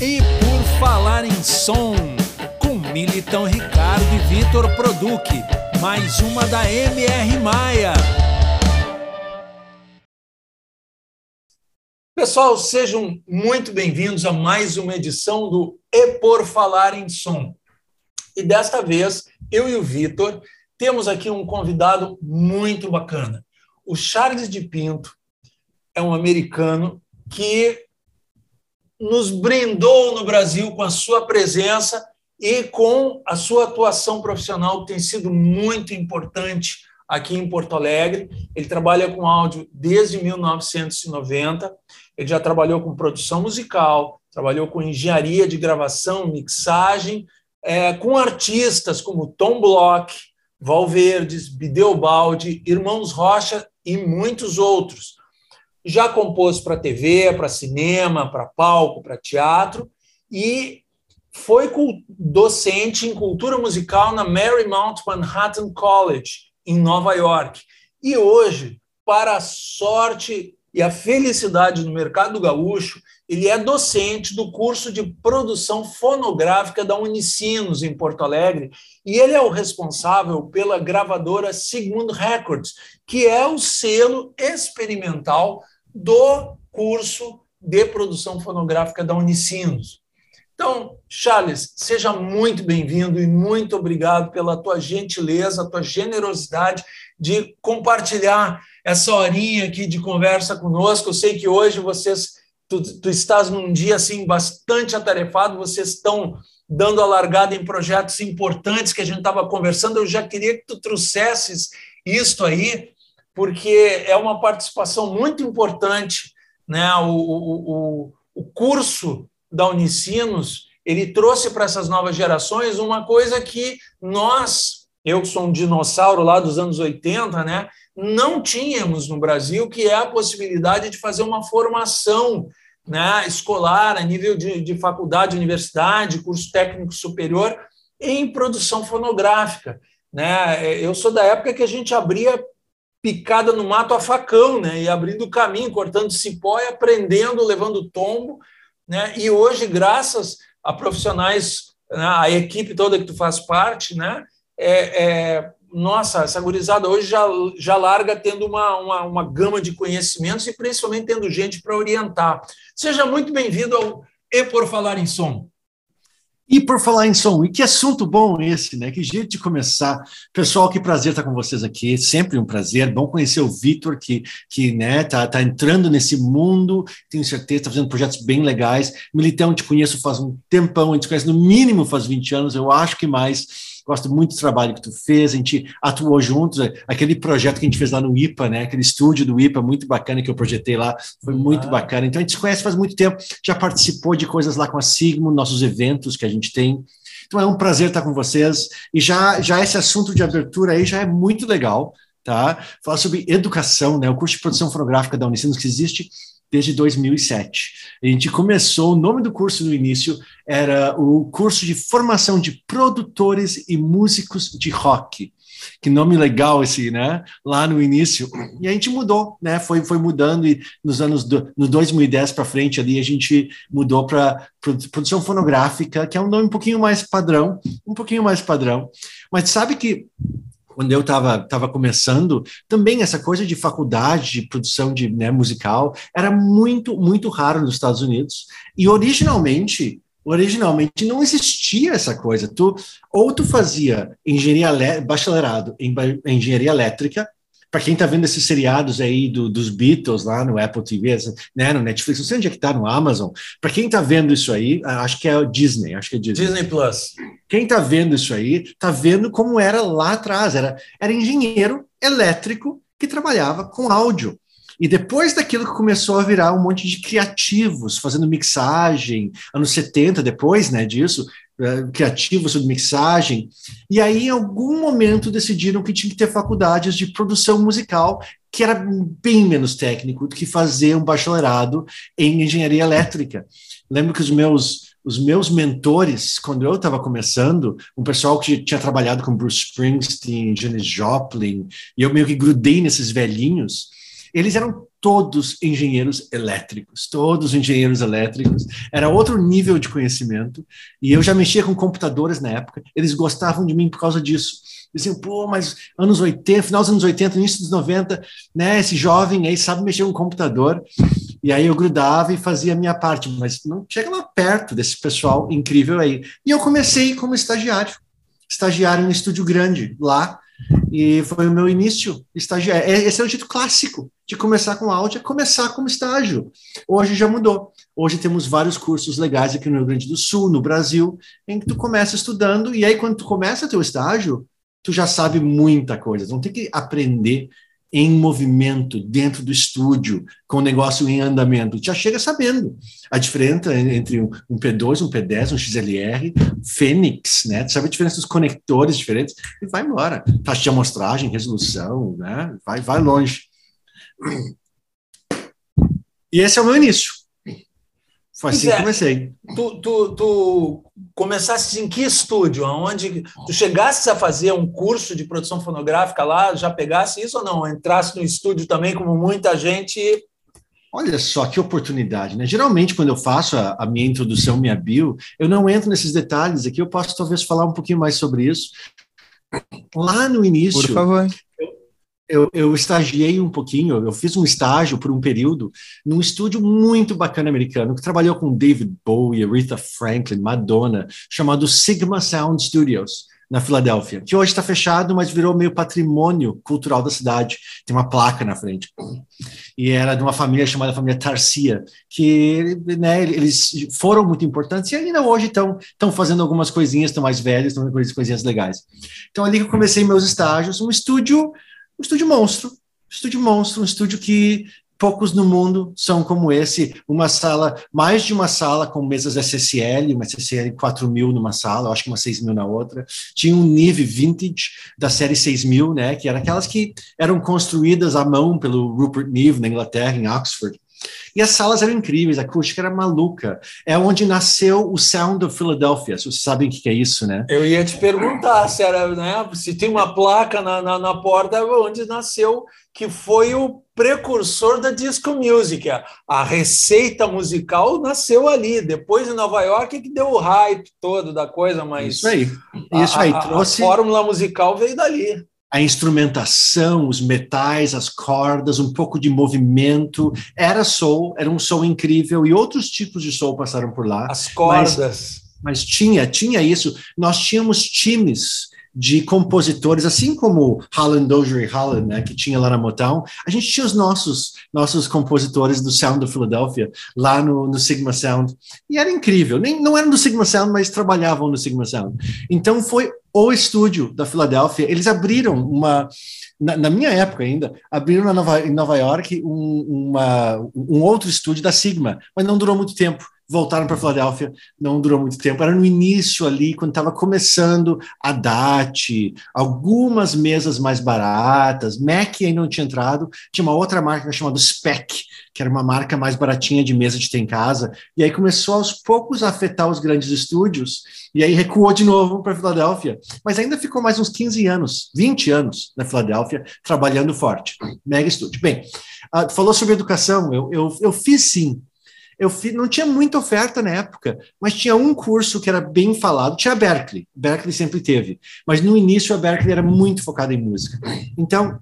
E por falar em som, com Militão Ricardo e Vitor Produc, mais uma da MR Maia. Pessoal, sejam muito bem-vindos a mais uma edição do E por Falar em Som. E desta vez, eu e o Vitor temos aqui um convidado muito bacana. O Charles de Pinto é um americano que nos brindou no Brasil com a sua presença e com a sua atuação profissional, que tem sido muito importante aqui em Porto Alegre. Ele trabalha com áudio desde 1990, ele já trabalhou com produção musical, trabalhou com engenharia de gravação, mixagem, é, com artistas como Tom Bloch, Valverdes, Bideobaldi, Irmãos Rocha e muitos outros já compôs para TV, para cinema, para palco, para teatro e foi docente em cultura musical na Marymount Manhattan College, em Nova York. E hoje, para a sorte e a felicidade do mercado gaúcho, ele é docente do curso de produção fonográfica da Unicinos, em Porto Alegre, e ele é o responsável pela gravadora Segundo Records, que é o selo experimental do curso de produção fonográfica da Unicinos. Então, Charles, seja muito bem-vindo e muito obrigado pela tua gentileza, tua generosidade de compartilhar essa horinha aqui de conversa conosco. Eu sei que hoje vocês, tu, tu estás num dia assim bastante atarefado, vocês estão dando a largada em projetos importantes que a gente estava conversando. Eu já queria que tu trouxesses isto aí porque é uma participação muito importante. Né? O, o, o curso da Unicinos ele trouxe para essas novas gerações uma coisa que nós, eu que sou um dinossauro lá dos anos 80, né, não tínhamos no Brasil, que é a possibilidade de fazer uma formação né, escolar a nível de, de faculdade, universidade, curso técnico superior em produção fonográfica. Né? Eu sou da época que a gente abria picada no mato a facão, né? E abrindo caminho, cortando cipó e aprendendo, levando tombo, né? E hoje, graças a profissionais, né, a equipe toda que tu faz parte, né? É, é, nossa, essa gurizada hoje já, já larga tendo uma, uma, uma gama de conhecimentos e principalmente tendo gente para orientar. Seja muito bem-vindo ao E Por Falar em Som. E por falar em som, e que assunto bom esse, né? Que jeito de começar. Pessoal, que prazer estar com vocês aqui, sempre um prazer. Bom conhecer o Vitor, que, que né, tá, tá entrando nesse mundo, tenho certeza, está fazendo projetos bem legais. Militão, te conheço faz um tempão, a gente conhece no mínimo faz 20 anos, eu acho que mais gosto muito do trabalho que tu fez, a gente atuou juntos, aquele projeto que a gente fez lá no IPA, né, aquele estúdio do IPA muito bacana que eu projetei lá, foi muito ah. bacana. Então a gente se conhece faz muito tempo, já participou de coisas lá com a Sigmo, nossos eventos que a gente tem. Então é um prazer estar com vocês. E já já esse assunto de abertura aí já é muito legal, tá? Falar sobre educação, né, o curso de produção fonográfica da Unicinos que existe desde 2007. A gente começou, o nome do curso no início era o curso de formação de produtores e músicos de rock. Que nome legal esse, né? Lá no início. E a gente mudou, né? Foi, foi mudando e nos anos do, no 2010 para frente ali a gente mudou para produção fonográfica, que é um nome um pouquinho mais padrão, um pouquinho mais padrão. Mas sabe que quando eu estava tava começando, também essa coisa de faculdade, de produção de né, musical, era muito, muito raro nos Estados Unidos. E originalmente, originalmente não existia essa coisa. Tu, ou tu fazia engenharia bacharelado em engenharia elétrica, para quem está vendo esses seriados aí do, dos Beatles lá no Apple TV, né, no Netflix, não sei onde é que está, no Amazon. Para quem está vendo isso aí, acho que é o Disney, acho que é Disney. Disney Plus. Quem está vendo isso aí, está vendo como era lá atrás. Era, era engenheiro elétrico que trabalhava com áudio. E depois daquilo que começou a virar um monte de criativos, fazendo mixagem, anos 70, depois né, disso, criativos sobre mixagem. E aí, em algum momento, decidiram que tinha que ter faculdades de produção musical, que era bem menos técnico do que fazer um bacharelado em engenharia elétrica. Lembro que os meus os meus mentores, quando eu estava começando, um pessoal que tinha trabalhado com Bruce Springsteen, Janis Joplin, e eu meio que grudei nesses velhinhos, eles eram todos engenheiros elétricos, todos engenheiros elétricos. Era outro nível de conhecimento. E eu já mexia com computadores na época. Eles gostavam de mim por causa disso. Diziam, pô, mas anos 80, final dos anos 80, início dos 90, né? Esse jovem aí sabe mexer com computador. E aí eu grudava e fazia a minha parte, mas não chegava perto desse pessoal incrível aí. E eu comecei como estagiário, estagiário em um estúdio grande lá, e foi o meu início estagiário. É, esse é o jeito clássico de começar com áudio, é começar como estágio. Hoje já mudou. Hoje temos vários cursos legais aqui no Rio Grande do Sul, no Brasil, em que tu começa estudando, e aí quando tu começa teu estágio, tu já sabe muita coisa. Não tem que aprender em movimento dentro do estúdio, com o negócio em andamento. Já chega sabendo a diferença entre um P2, um P10, um XLR, Fênix, né? Sabe a diferença dos conectores diferentes e vai embora. Taxa de amostragem, resolução, né? Vai, vai longe. E esse é o meu início. Foi assim que é. comecei. Tu, tu, tu começaste em que estúdio? Aonde tu chegaste a fazer um curso de produção fonográfica lá? Já pegasse isso ou não? Entraste no estúdio também, como muita gente? Olha só que oportunidade, né? Geralmente, quando eu faço a, a, minha introdução, minha bio, eu não entro nesses detalhes aqui, eu posso talvez falar um pouquinho mais sobre isso. Lá no início. Eu, eu estagiei um pouquinho, eu fiz um estágio por um período num estúdio muito bacana americano que trabalhou com David Bowie, Aretha Franklin, Madonna, chamado Sigma Sound Studios, na Filadélfia, que hoje está fechado, mas virou meio patrimônio cultural da cidade. Tem uma placa na frente. E era de uma família chamada família Tarcia, que né, eles foram muito importantes e ainda hoje estão fazendo algumas coisinhas, estão mais velhos, estão fazendo coisinhas legais. Então, ali que eu comecei meus estágios, um estúdio um estúdio monstro, um estúdio monstro, um estúdio que poucos no mundo são como esse, uma sala, mais de uma sala com mesas SSL, uma SSL 4000 numa sala, acho que uma 6000 na outra, tinha um Nive Vintage da série 6000, né, que eram aquelas que eram construídas à mão pelo Rupert Neve na Inglaterra, em Oxford, e as salas eram incríveis, a acústica era maluca. É onde nasceu o Sound of Philadelphia. Vocês sabem o que é isso, né? Eu ia te perguntar se era, né? Se tem uma placa na, na, na porta onde nasceu, que foi o precursor da disco music. A receita musical nasceu ali. Depois em Nova York que deu o hype todo da coisa, mas isso aí, isso aí trouxe a fórmula musical veio dali a instrumentação, os metais, as cordas, um pouco de movimento. Era soul, era um soul incrível e outros tipos de soul passaram por lá. As cordas. Mas, mas tinha, tinha isso. Nós tínhamos times de compositores, assim como Holland Dozier e Holland, né, que tinha lá na Motown, a gente tinha os nossos nossos compositores do Sound of Philadelphia lá no, no Sigma Sound e era incrível. Nem não eram do Sigma Sound, mas trabalhavam no Sigma Sound. Então foi o estúdio da Filadélfia. Eles abriram uma na, na, minha época ainda, abriram Nova, em Nova York um, uma, um outro estúdio da Sigma, mas não durou muito tempo voltaram para Filadélfia, não durou muito tempo. Era no início ali, quando estava começando a DAT, algumas mesas mais baratas, Mac ainda não tinha entrado, tinha uma outra marca chamada Spec, que era uma marca mais baratinha de mesa de ter em casa, e aí começou aos poucos a afetar os grandes estúdios, e aí recuou de novo para Filadélfia, mas ainda ficou mais uns 15 anos, 20 anos na Filadélfia, trabalhando forte. Mega estúdio. Bem, uh, falou sobre educação, eu, eu, eu fiz sim eu fiz, não tinha muita oferta na época, mas tinha um curso que era bem falado, tinha a Berkeley, Berkeley sempre teve, mas no início a Berkeley era muito focada em música. Então,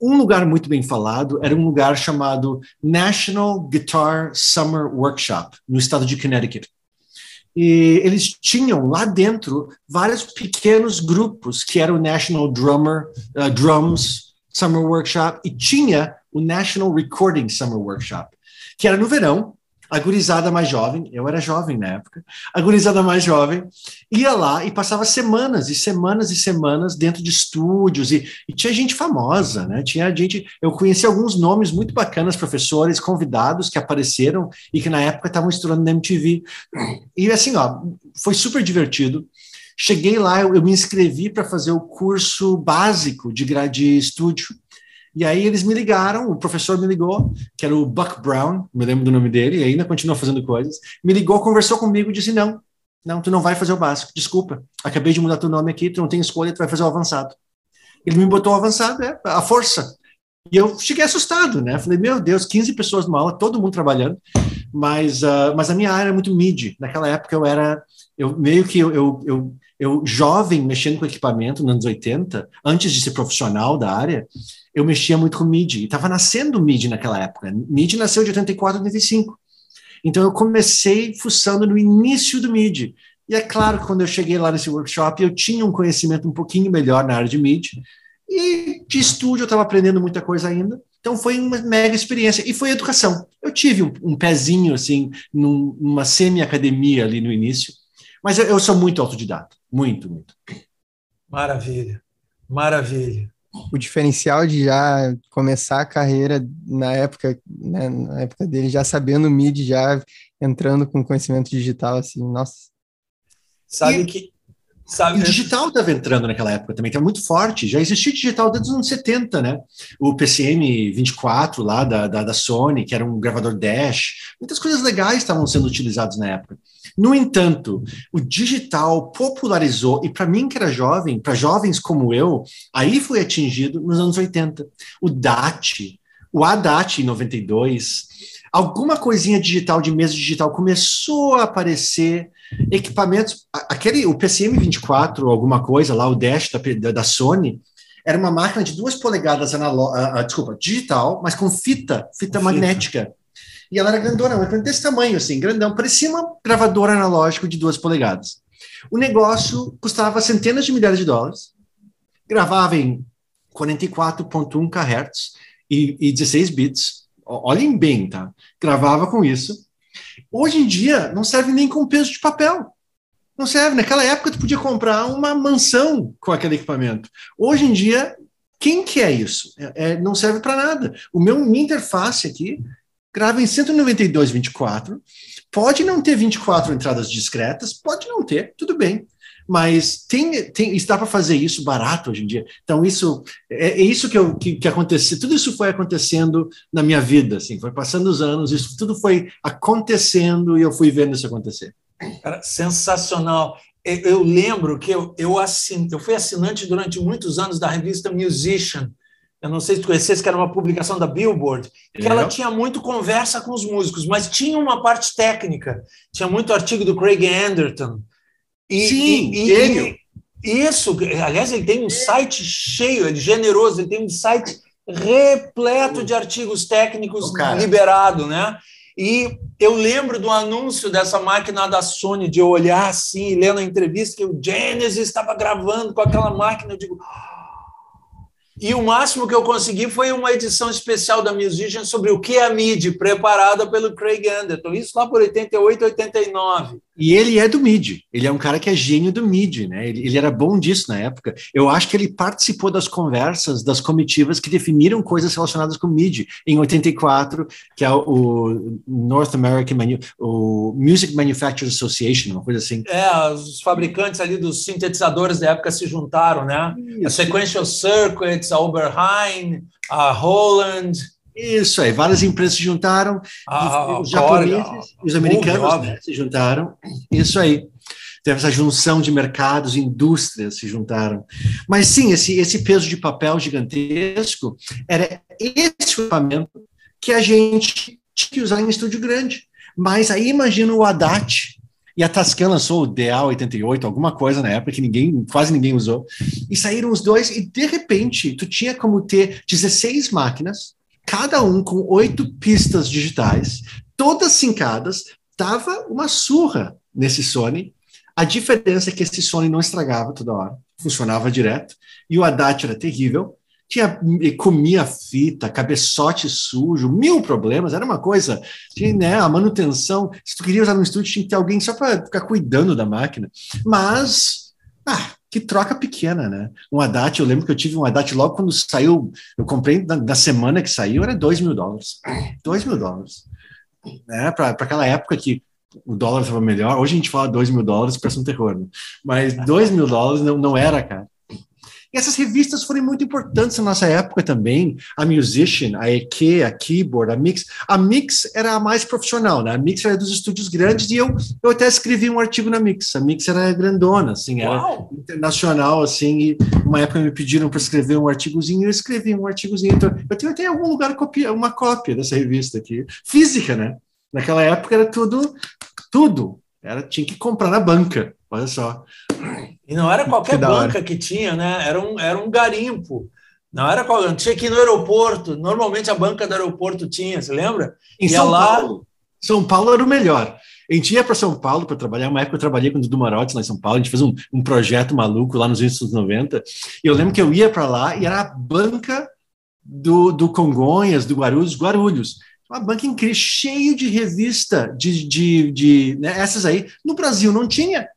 um lugar muito bem falado era um lugar chamado National Guitar Summer Workshop, no estado de Connecticut. E eles tinham lá dentro vários pequenos grupos que eram o National Drummer, uh, Drums Summer Workshop e tinha o National Recording Summer Workshop que era no verão, a gurizada mais jovem, eu era jovem na época, a gurizada mais jovem ia lá e passava semanas e semanas e semanas dentro de estúdios e, e, tinha gente famosa, né? Tinha gente, eu conheci alguns nomes muito bacanas, professores, convidados que apareceram e que na época estavam estourando na MTV. E assim, ó, foi super divertido. Cheguei lá, eu, eu me inscrevi para fazer o curso básico de, de estúdio e aí eles me ligaram, o professor me ligou, que era o Buck Brown, me lembro do nome dele, e ainda continua fazendo coisas. Me ligou, conversou comigo disse: Não, não, tu não vai fazer o básico, desculpa. Acabei de mudar teu nome aqui, tu não tem escolha, tu vai fazer o avançado. Ele me botou o avançado, é a força. E eu cheguei assustado, né? Falei, meu Deus, 15 pessoas numa aula, todo mundo trabalhando, mas, uh, mas a minha área era muito MIDI. Naquela época eu era, eu meio que eu, eu, eu, eu jovem, mexendo com equipamento nos anos 80, antes de ser profissional da área, eu mexia muito com MIDI. Estava nascendo o MIDI naquela época. MIDI nasceu de 84 a 85. Então eu comecei fuçando no início do MIDI. E é claro que quando eu cheguei lá nesse workshop, eu tinha um conhecimento um pouquinho melhor na área de MIDI. E de estúdio eu estava aprendendo muita coisa ainda. Então foi uma mega experiência. E foi educação. Eu tive um, um pezinho, assim, num, numa semi-academia ali no início. Mas eu, eu sou muito autodidata. Muito, muito. Maravilha. Maravilha o diferencial de já começar a carreira na época, né, na época dele, já sabendo o MIDI, já entrando com conhecimento digital, assim, nossa. Sabe e, que. Sabe, o digital estava entrando naquela época também, que é muito forte. Já existia digital desde os anos 70, né? O PCM 24 lá da, da, da Sony, que era um gravador Dash, muitas coisas legais estavam sendo utilizadas na época. No entanto, o digital popularizou, e para mim que era jovem, para jovens como eu, aí foi atingido nos anos 80. O DAT, o ADAT em 92, alguma coisinha digital de mesa digital começou a aparecer, equipamentos, aquele, o PCM 24, alguma coisa lá, o Dash da, da Sony, era uma máquina de duas polegadas analógica, uh, ah, desculpa, digital, mas com fita, fita magnética. E ela era grandona, mas desse tamanho, assim, grandão. Parecia uma gravadora analógica de duas polegadas. O negócio custava centenas de milhares de dólares, gravava em 44.1 kHz e, e 16 bits. Olhem bem, tá? Gravava com isso. Hoje em dia, não serve nem com peso de papel. Não serve. Naquela época, tu podia comprar uma mansão com aquele equipamento. Hoje em dia, quem que é isso? É, é, não serve para nada. O meu interface aqui grava em 192.24. Pode não ter 24 entradas discretas, pode não ter, tudo bem. Mas tem, tem, está para fazer isso barato hoje em dia. Então, isso é, é isso que, eu, que, que aconteceu. Tudo isso foi acontecendo na minha vida, assim, foi passando os anos, isso tudo foi acontecendo e eu fui vendo isso acontecer. Cara, sensacional. Eu lembro que eu, eu, assin, eu fui assinante durante muitos anos da revista Musician, eu não sei se tu conhecesse, que era uma publicação da Billboard, que ela tinha muito conversa com os músicos, mas tinha uma parte técnica. Tinha muito artigo do Craig Anderton. E, Sim, e, gênio. E, isso, aliás, ele tem um site cheio, ele é generoso, ele tem um site repleto de artigos técnicos liberado, né? E eu lembro do anúncio dessa máquina da Sony, de eu olhar assim, lendo a entrevista, que o Genesis estava gravando com aquela máquina, eu digo, e o máximo que eu consegui foi uma edição especial da Musician sobre o que é a MIDI, preparada pelo Craig Anderton. Isso lá por 88, 89. E ele é do MIDI, ele é um cara que é gênio do MIDI, né? Ele, ele, era bom disso na época. Eu acho que ele participou das conversas das comitivas que definiram coisas relacionadas com MIDI em 84, que é o North American Manu o Music Manufacturers Association, uma coisa assim. É, os fabricantes ali dos sintetizadores da época se juntaram, né? Isso. A Sequential Circuits, a Oberheim, a Holland. Isso aí, várias empresas se juntaram, ah, os japoneses e os americanos né, se juntaram. Isso aí. Teve essa junção de mercados, indústrias se juntaram. Mas sim, esse, esse peso de papel gigantesco era esse equipamento que a gente tinha que usar em estúdio grande. Mas aí imagina o Haddad, e a Tascam lançou o DA88, alguma coisa na época que ninguém, quase ninguém usou. E saíram os dois, e de repente, tu tinha como ter 16 máquinas cada um com oito pistas digitais, todas sincadas, dava uma surra nesse Sony. A diferença é que esse Sony não estragava toda hora, funcionava direto, e o Haddad era terrível, tinha, comia fita, cabeçote sujo, mil problemas, era uma coisa, tinha, né, a manutenção, se tu queria usar no estúdio, tinha que ter alguém só para ficar cuidando da máquina, mas, ah, que troca pequena, né? Um Haddad, eu lembro que eu tive um Haddad logo quando saiu, eu comprei na, na semana que saiu, era 2 mil dólares. 2 mil dólares. Né? Para aquela época que o dólar estava melhor, hoje a gente fala 2 mil dólares, parece um terror, né? mas 2 mil dólares não, não era, cara. E essas revistas foram muito importantes na nossa época também. A Musician, a EQ, a Keyboard, a Mix. A Mix era a mais profissional, né? A Mix era dos estúdios grandes e eu, eu até escrevi um artigo na Mix. A Mix era grandona, assim, era Uau. internacional, assim. E uma época me pediram para escrever um artigozinho, eu escrevi um artigozinho. Então, eu tenho até em algum lugar copia, uma cópia dessa revista aqui. Física, né? Naquela época era tudo, tudo. Era, tinha que comprar na banca. Olha só. E não era qualquer que banca que tinha, né? Era um, era um garimpo. Não era qual, tinha que ir no aeroporto. Normalmente a banca do aeroporto tinha, você lembra? Em Ia São lá... Paulo. São Paulo era o melhor. A gente ia para São Paulo para trabalhar. Uma época eu trabalhei com o Dudu Marotti lá em São Paulo. A gente fez um, um projeto maluco lá nos anos 90. E eu lembro que eu ia para lá e era a banca do, do Congonhas, do Guarulhos, Guarulhos uma banca incrível, cheio de revista, de, de, de né, essas aí. No Brasil não tinha.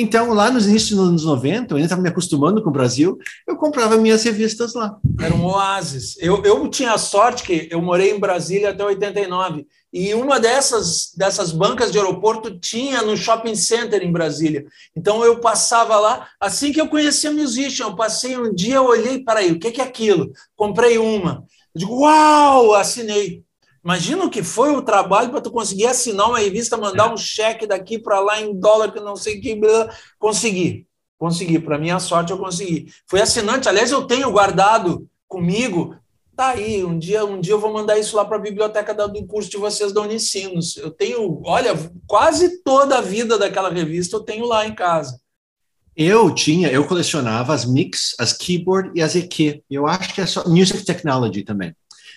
Então, lá nos inícios dos anos 90, eu ainda estava me acostumando com o Brasil, eu comprava minhas revistas lá. Era um oásis. Eu, eu tinha a sorte que eu morei em Brasília até 89, e uma dessas, dessas bancas de aeroporto tinha no shopping center em Brasília. Então, eu passava lá, assim que eu conhecia a Musician, eu passei um dia, eu olhei, para aí, o que é aquilo? Comprei uma. Eu digo, uau, assinei. Imagina o que foi o trabalho para tu conseguir assinar uma revista, mandar é. um cheque daqui para lá em dólar, que não sei o que, consegui. Consegui, para minha sorte eu consegui. Fui assinante, aliás, eu tenho guardado comigo. Tá aí, um dia, um dia eu vou mandar isso lá para a biblioteca do curso de vocês da Unicinos. Eu tenho, olha, quase toda a vida daquela revista eu tenho lá em casa. Eu tinha, eu colecionava as Mix, as Keyboard e as EQ. Eu acho que é só Music Technology também.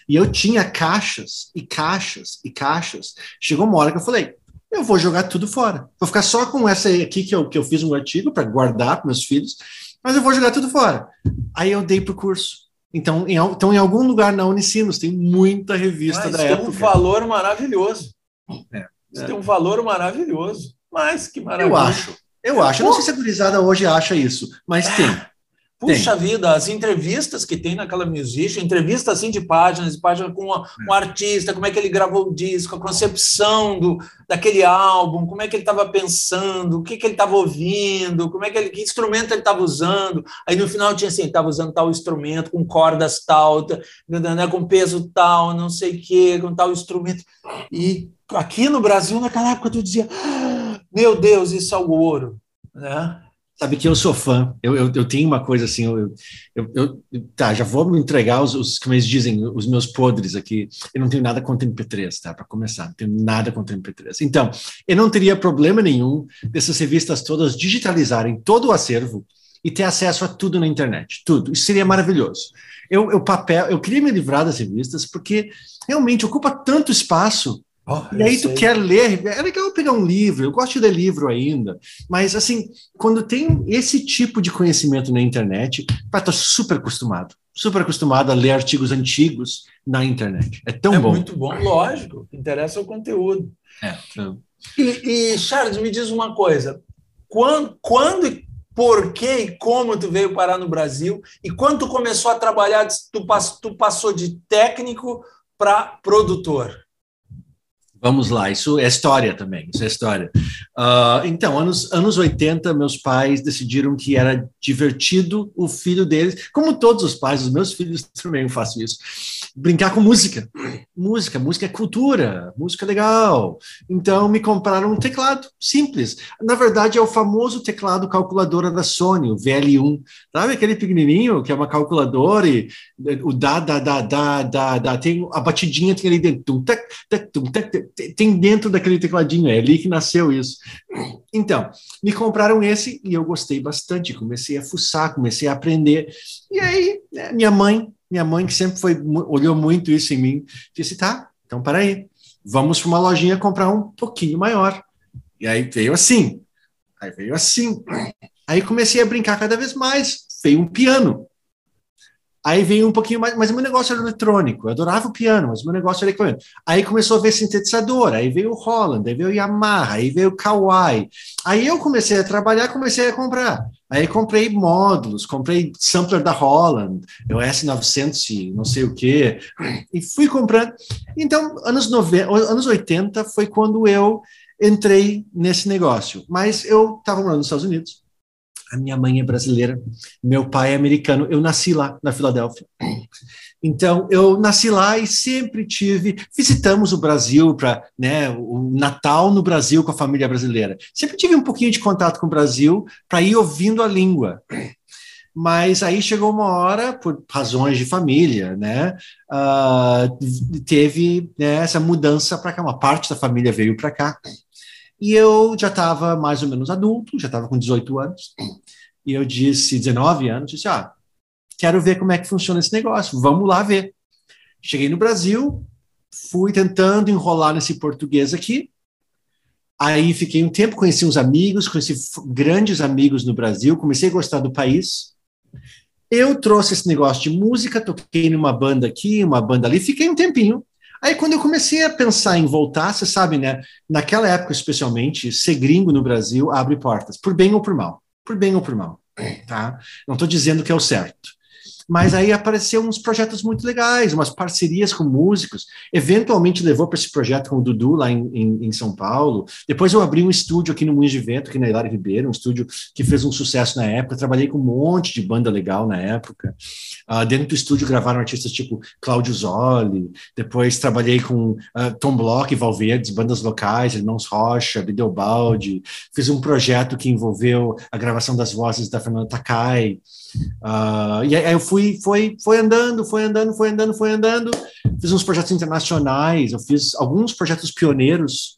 E eu tinha caixas e caixas e caixas. Chegou uma hora que eu falei, eu vou jogar tudo fora. Vou ficar só com essa aqui que eu, que eu fiz um artigo para guardar para meus filhos, mas eu vou jogar tudo fora. Aí eu dei para o curso. Então em, então, em algum lugar na Unicinos tem muita revista mas da tem época. um valor maravilhoso. É, é. tem um valor maravilhoso. Mas que maravilha. Eu acho. Eu acho. Eu não sei se a gurizada hoje acha isso, mas tem. Puxa tem. vida, as entrevistas que tem naquela Musician, entrevista assim de páginas, páginas com um artista, como é que ele gravou o disco, a concepção do, daquele álbum, como é que ele estava pensando, o que, que ele estava ouvindo, como é que ele, que instrumento ele estava usando. Aí no final tinha assim, estava usando tal instrumento, com cordas tal, né, com peso tal, não sei o quê, com tal instrumento. E aqui no Brasil, naquela época, tu dizia, ah, meu Deus, isso é o ouro. Né? Sabe que eu sou fã. Eu, eu, eu tenho uma coisa assim. Eu, eu, eu, tá, já vou me entregar os, os, como eles dizem, os meus podres aqui. Eu não tenho nada contra MP3, tá? Para começar, não tenho nada contra MP3. Então, eu não teria problema nenhum dessas revistas todas digitalizarem todo o acervo e ter acesso a tudo na internet, tudo. Isso seria maravilhoso. Eu, eu papel, eu queria me livrar das revistas porque realmente ocupa tanto espaço Oh, e aí tu sei. quer ler, é legal pegar um livro, eu gosto de ler livro ainda, mas assim, quando tem esse tipo de conhecimento na internet, pá, tô super acostumado, super acostumado a ler artigos antigos na internet. É tão é bom. É muito bom, lógico, interessa o conteúdo. É. E, e, Charles, me diz uma coisa, quando, quando por que e como tu veio parar no Brasil e quando tu começou a trabalhar, tu, tu passou de técnico para produtor? Vamos lá, isso é história também, isso é história. Uh, então, anos, anos 80, meus pais decidiram que era divertido o filho deles, como todos os pais, os meus filhos também faço isso, brincar com música. Música, música é cultura, música é legal. Então, me compraram um teclado simples. Na verdade, é o famoso teclado calculadora da Sony, o VL1. Sabe aquele pequenininho que é uma calculadora e o da, da, da, da, da, da tem a batidinha tem ali dentro. Tem dentro daquele tecladinho, é ali que nasceu isso. Então, me compraram esse e eu gostei bastante, comecei a fuçar, comecei a aprender. E aí, né, minha mãe, minha mãe que sempre foi olhou muito isso em mim, disse: "Tá, então para aí. Vamos para uma lojinha comprar um pouquinho maior". E aí veio assim. Aí veio assim. Aí comecei a brincar cada vez mais. Veio um piano. Aí veio um pouquinho mais, mas o meu negócio era eletrônico, eu adorava o piano, mas o meu negócio era eletrônico. Aí começou a ver sintetizador, aí veio o Holland, aí veio o Yamaha, aí veio o Kawai. Aí eu comecei a trabalhar, comecei a comprar. Aí comprei módulos, comprei sampler da Holland, o S900 não sei o quê, e fui comprando. Então, anos, 90, anos 80 foi quando eu entrei nesse negócio. Mas eu estava morando nos Estados Unidos, A minha mãe é brasileira, meu pai é americano. Eu nasci lá, na Filadélfia. Então, eu nasci lá e sempre tive. Visitamos o Brasil para né, o Natal no Brasil com a família brasileira. Sempre tive um pouquinho de contato com o Brasil para ir ouvindo a língua. Mas aí chegou uma hora, por razões de família, né? Uh, teve né, essa mudança para cá. Uma parte da família veio para cá. E eu já estava mais ou menos adulto, já estava com 18 anos. E eu disse, 19 anos, disse: Ah, quero ver como é que funciona esse negócio, vamos lá ver. Cheguei no Brasil, fui tentando enrolar nesse português aqui. Aí fiquei um tempo, conheci uns amigos, conheci grandes amigos no Brasil, comecei a gostar do país. Eu trouxe esse negócio de música, toquei numa banda aqui, uma banda ali, fiquei um tempinho. Aí quando eu comecei a pensar em voltar, você sabe, né? Naquela época especialmente, ser gringo no Brasil abre portas, por bem ou por mal. Por bem ou por mal, tá? Não estou dizendo que é o certo. Mas aí apareceu uns projetos muito legais, umas parcerias com músicos. Eventualmente levou para esse projeto com o Dudu lá em, em, em, São Paulo. Depois eu abri um estúdio aqui no Moinhos de Vento, aqui na Hilário Ribeiro, um estúdio que fez um sucesso na época. Trabalhei com um monte de banda legal na época. Uh, dentro do estúdio gravaram artistas tipo Cláudio Zoli. Depois trabalhei com uh, Tom Block e Valverdes, bandas locais, Irmãos Rocha, Bideobaldi. Fiz um projeto que envolveu a gravação das vozes da Fernanda Takai. Uh, e aí eu fui, foi, foi andando, foi andando, foi andando, foi andando. Fiz uns projetos internacionais, eu fiz alguns projetos pioneiros.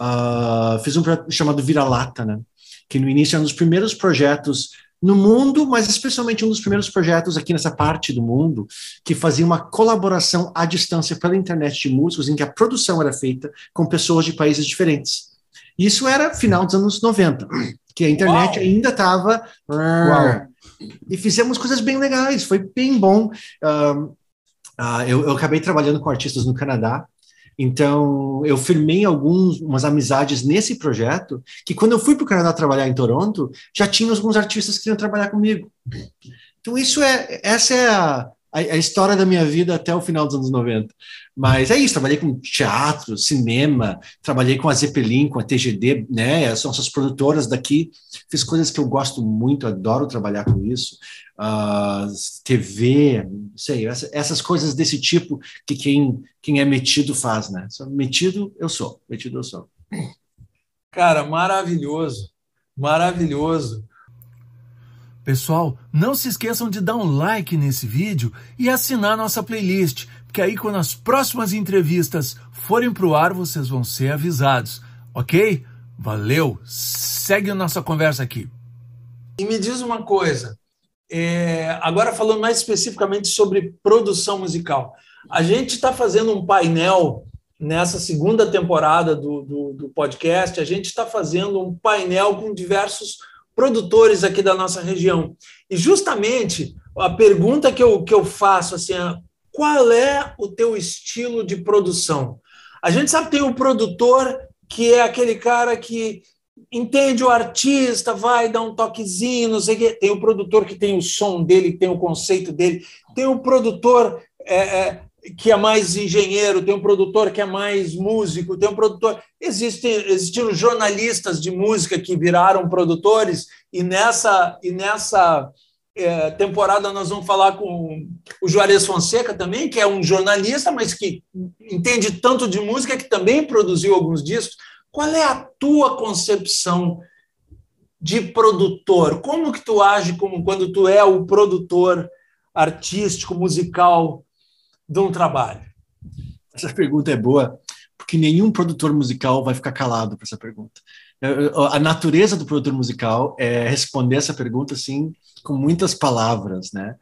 Uh, fiz um projeto chamado Vira-Lata, né? Que no início era um dos primeiros projetos no mundo, mas especialmente um dos primeiros projetos aqui nessa parte do mundo que fazia uma colaboração à distância pela internet de músicos, em que a produção era feita com pessoas de países diferentes. Isso era final dos anos 90, que a internet Uau. ainda estava e fizemos coisas bem legais, foi bem bom. Uh, uh, eu, eu, acabei trabalhando com artistas no Canadá, então eu firmei algumas amizades nesse projeto, que quando eu fui para o Canadá trabalhar em Toronto, já tinha alguns artistas que queriam trabalhar comigo. Então isso é, essa é a, a, a, história da minha vida até o final dos anos 90. Mas é isso, trabalhei com teatro, cinema, trabalhei com a Zeppelin, com a TGD, né? São essas produtoras daqui. Fiz coisas que eu gosto muito, adoro trabalhar com isso. Uh, ah, TV, não sei, essa, essas coisas desse tipo que quem, quem é metido faz, né? Metido eu sou, metido eu sou. Cara, maravilhoso, maravilhoso. Pessoal, não se esqueçam de dar um like nesse vídeo e assinar nossa playlist, porque aí quando as próximas entrevistas forem para o ar, vocês vão ser avisados, ok? Valeu, segue a nossa conversa aqui. E me diz uma coisa, é, agora falando mais especificamente sobre produção musical. A gente está fazendo um painel nessa segunda temporada do, do, do podcast, a gente está fazendo um painel com diversos produtores aqui da nossa região. E justamente a pergunta que eu, que eu faço assim, é, qual é o teu estilo de produção? A gente sabe que tem o produtor que é aquele cara que entende o artista, vai dar um toquezinho, não sei o quê. Tem o produtor que tem o som dele, tem o conceito dele. Tem o produtor é, é, que é mais engenheiro, tem um produtor que é mais músico, tem um produtor. Existem, existiram jornalistas de música que viraram produtores, e nessa, e nessa é, temporada nós vamos falar com o Juarez Fonseca também, que é um jornalista, mas que entende tanto de música que também produziu alguns discos. Qual é a tua concepção de produtor? Como que tu age como quando tu é o produtor artístico, musical um trabalho? Essa pergunta é boa, porque nenhum produtor musical vai ficar calado para essa pergunta. A natureza do produtor musical é responder essa pergunta assim com muitas palavras, né?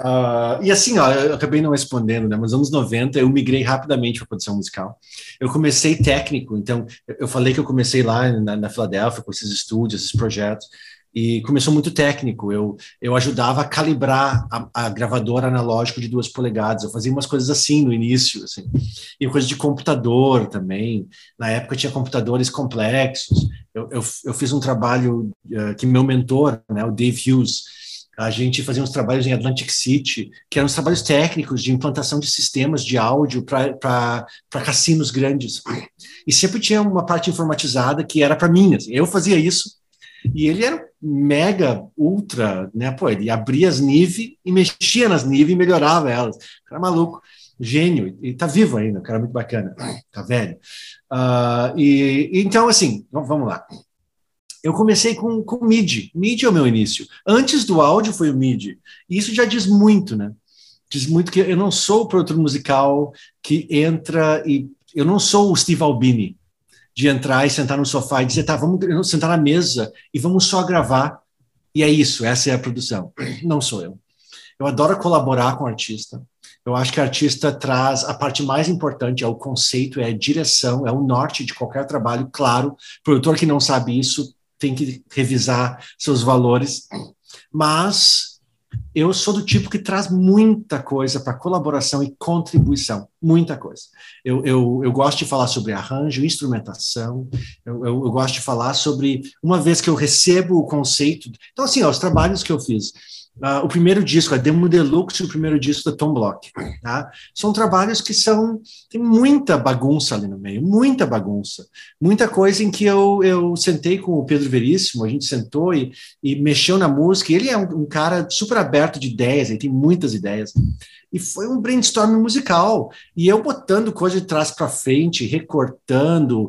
Uh, e assim, ó, eu acabei não respondendo, né? Mas nos anos 90 eu migrei rapidamente para produção musical. Eu comecei técnico, então eu falei que eu comecei lá na, na Filadélfia com esses estúdios, esses projetos e começou muito técnico. Eu, eu ajudava a calibrar a, a, gravadora analógico de duas polegadas. Eu fazia umas coisas assim no início, assim. E coisa de computador também. Na época tinha computadores complexos. Eu, eu, eu fiz um trabalho uh, que meu mentor, né, o Dave Hughes, a gente fazia uns trabalhos em Atlantic City, que eram os trabalhos técnicos de implantação de sistemas de áudio para cassinos grandes. E sempre tinha uma parte informatizada que era para mim. Assim. Eu fazia isso E ele era mega, ultra, né? Pô, ele abria as NIV e mexia nas NIV e melhorava elas. O cara maluco, gênio, e tá vivo ainda, o cara é muito bacana, tá velho. Uh, e, então, assim, vamos lá. Eu comecei com, com MIDI. MIDI é o meu início. Antes do áudio foi o MIDI. E isso já diz muito, né? Diz muito que eu não sou o produtor musical que entra e. Eu não sou o Steve Albini, de entrar e sentar no sofá e dizer, tá, vamos sentar na mesa e vamos só gravar. E é isso, essa é a produção. Não sou eu. Eu adoro colaborar com o artista. Eu acho que o artista traz a parte mais importante, é o conceito, é a direção, é o norte de qualquer trabalho. Claro, produtor que não sabe isso tem que revisar seus valores. Mas eu sou do tipo que traz muita coisa para colaboração e contribuição, muita coisa. Eu, eu, eu, gosto de falar sobre arranjo, instrumentação, eu, eu, eu, gosto de falar sobre, uma vez que eu recebo o conceito. Então, assim, ó, os trabalhos que eu fiz. Uh, o primeiro disco, a Demo Deluxe, o primeiro disco da Tom Block. Tá? São trabalhos que são. tem muita bagunça ali no meio, muita bagunça. Muita coisa em que eu, eu sentei com o Pedro Veríssimo, a gente sentou e, e mexeu na música. ele é um, um cara super aberto de ideias, ele tem muitas ideias. E foi um brainstorm musical. E eu botando coisa de trás para frente, recortando,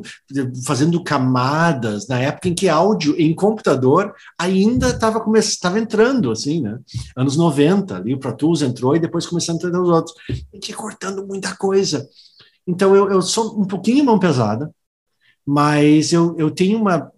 fazendo camadas, na época em que áudio em computador ainda estava entrando, assim, né? Anos 90, ali o Pro Tools entrou e depois começando a entrar os outros. E que cortando muita coisa. Então eu, eu sou um pouquinho mão pesada, mas eu, eu tenho uma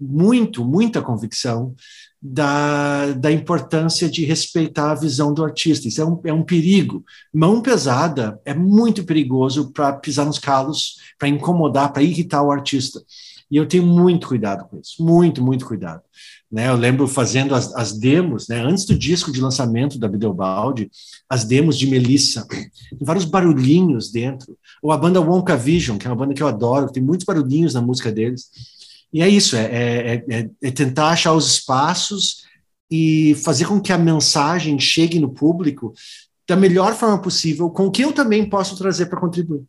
muito, muita convicção da, da importância de respeitar a visão do artista. Isso é um, é um perigo. Mão pesada é muito perigoso para pisar nos calos, para incomodar, para irritar o artista. E eu tenho muito cuidado com isso, muito, muito cuidado. Né, eu lembro fazendo as, as demos, né, antes do disco de lançamento da Bideobaldi, as demos de Melissa, tem vários barulhinhos dentro. Ou a banda Wonka Vision, que é uma banda que eu adoro, tem muitos barulhinhos na música deles. E é isso, é, é, é, é tentar achar os espaços e fazer com que a mensagem chegue no público da melhor forma possível, com o que eu também posso trazer para contribuir.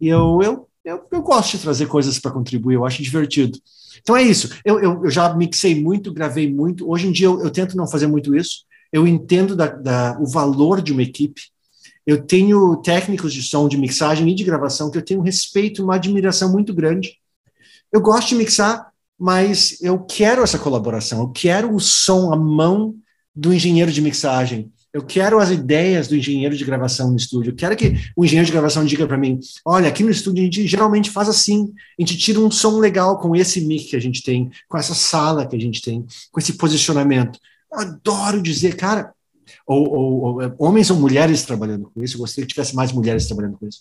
E eu, eu, eu, eu, gosto de trazer coisas para contribuir, eu acho divertido. Então é isso. Eu, eu, eu, já mixei muito, gravei muito. Hoje em dia eu, eu tento não fazer muito isso. Eu entendo da, da, o valor de uma equipe. Eu tenho técnicos de som, de mixagem e de gravação que eu tenho um respeito, uma admiração muito grande eu gosto de mixar, mas eu quero essa colaboração, eu quero o som, a mão do engenheiro de mixagem. Eu quero as ideias do engenheiro de gravação no estúdio. Eu quero que o engenheiro de gravação diga para mim: olha, aqui no estúdio a gente geralmente faz assim. A gente tira um som legal com esse mic que a gente tem, com essa sala que a gente tem, com esse posicionamento. Eu adoro dizer, cara, ou, ou, ou homens ou mulheres trabalhando com isso. Eu gostaria que tivesse mais mulheres trabalhando com isso.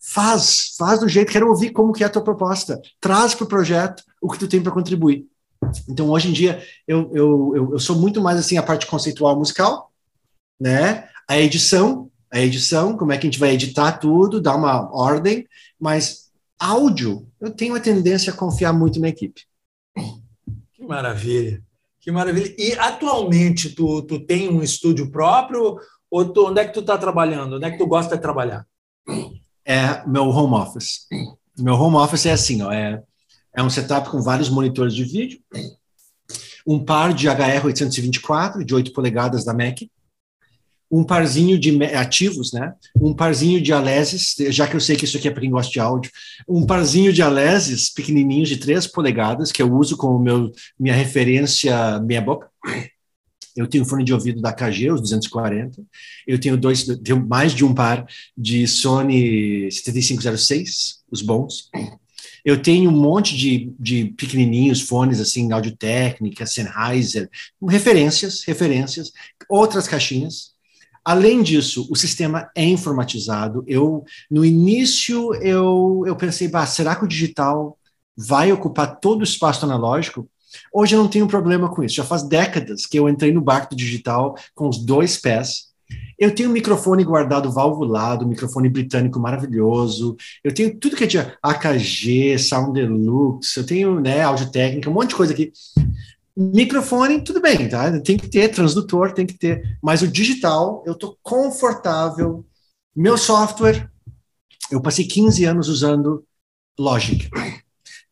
Faz, faz do jeito, quero ouvir como que é a tua proposta. Traz para o projeto o que tu tem para contribuir. Então, hoje em dia, eu, eu, eu, eu, sou muito mais assim a parte conceitual musical, né? A edição, a edição, como é que a gente vai editar tudo, dar uma ordem, mas áudio, eu tenho a tendência a confiar muito na equipe. Que maravilha, que maravilha. E atualmente, tu, tu tem um estúdio próprio ou tu, onde é que tu está trabalhando? Onde é que tu gosta de trabalhar? é meu home office. Meu home office é assim, ó, é, é um setup com vários monitores de vídeo, um par de HR824 de 8 polegadas da Mac, um parzinho de ativos, né? Um parzinho de Alesis, já que eu sei que isso aqui é para quem gosta de áudio, um parzinho de Alesis pequenininhos de 3 polegadas que eu uso como meu minha referência minha boca eu tenho fone de ouvido da KG, os 240. Eu tenho dois, tenho mais de um par de Sony 7506, os bons. Eu tenho um monte de, de pequenininhos fones, assim, Audio Técnica, Sennheiser, referências, referências, outras caixinhas. Além disso, o sistema é informatizado. Eu, no início, eu, eu pensei, bah, será que o digital vai ocupar todo o espaço analógico? Hoje eu não tenho problema com isso. Já faz décadas que eu entrei no barco digital com os dois pés. Eu tenho um microfone guardado valvulado, um microfone britânico maravilhoso. Eu tenho tudo que é de AKG, Sound Deluxe, eu tenho né, áudio técnica, um monte de coisa aqui. Microfone, tudo bem, tá? Tem que ter transdutor, tem que ter. Mas o digital, eu estou confortável. Meu software, eu passei 15 anos usando Logic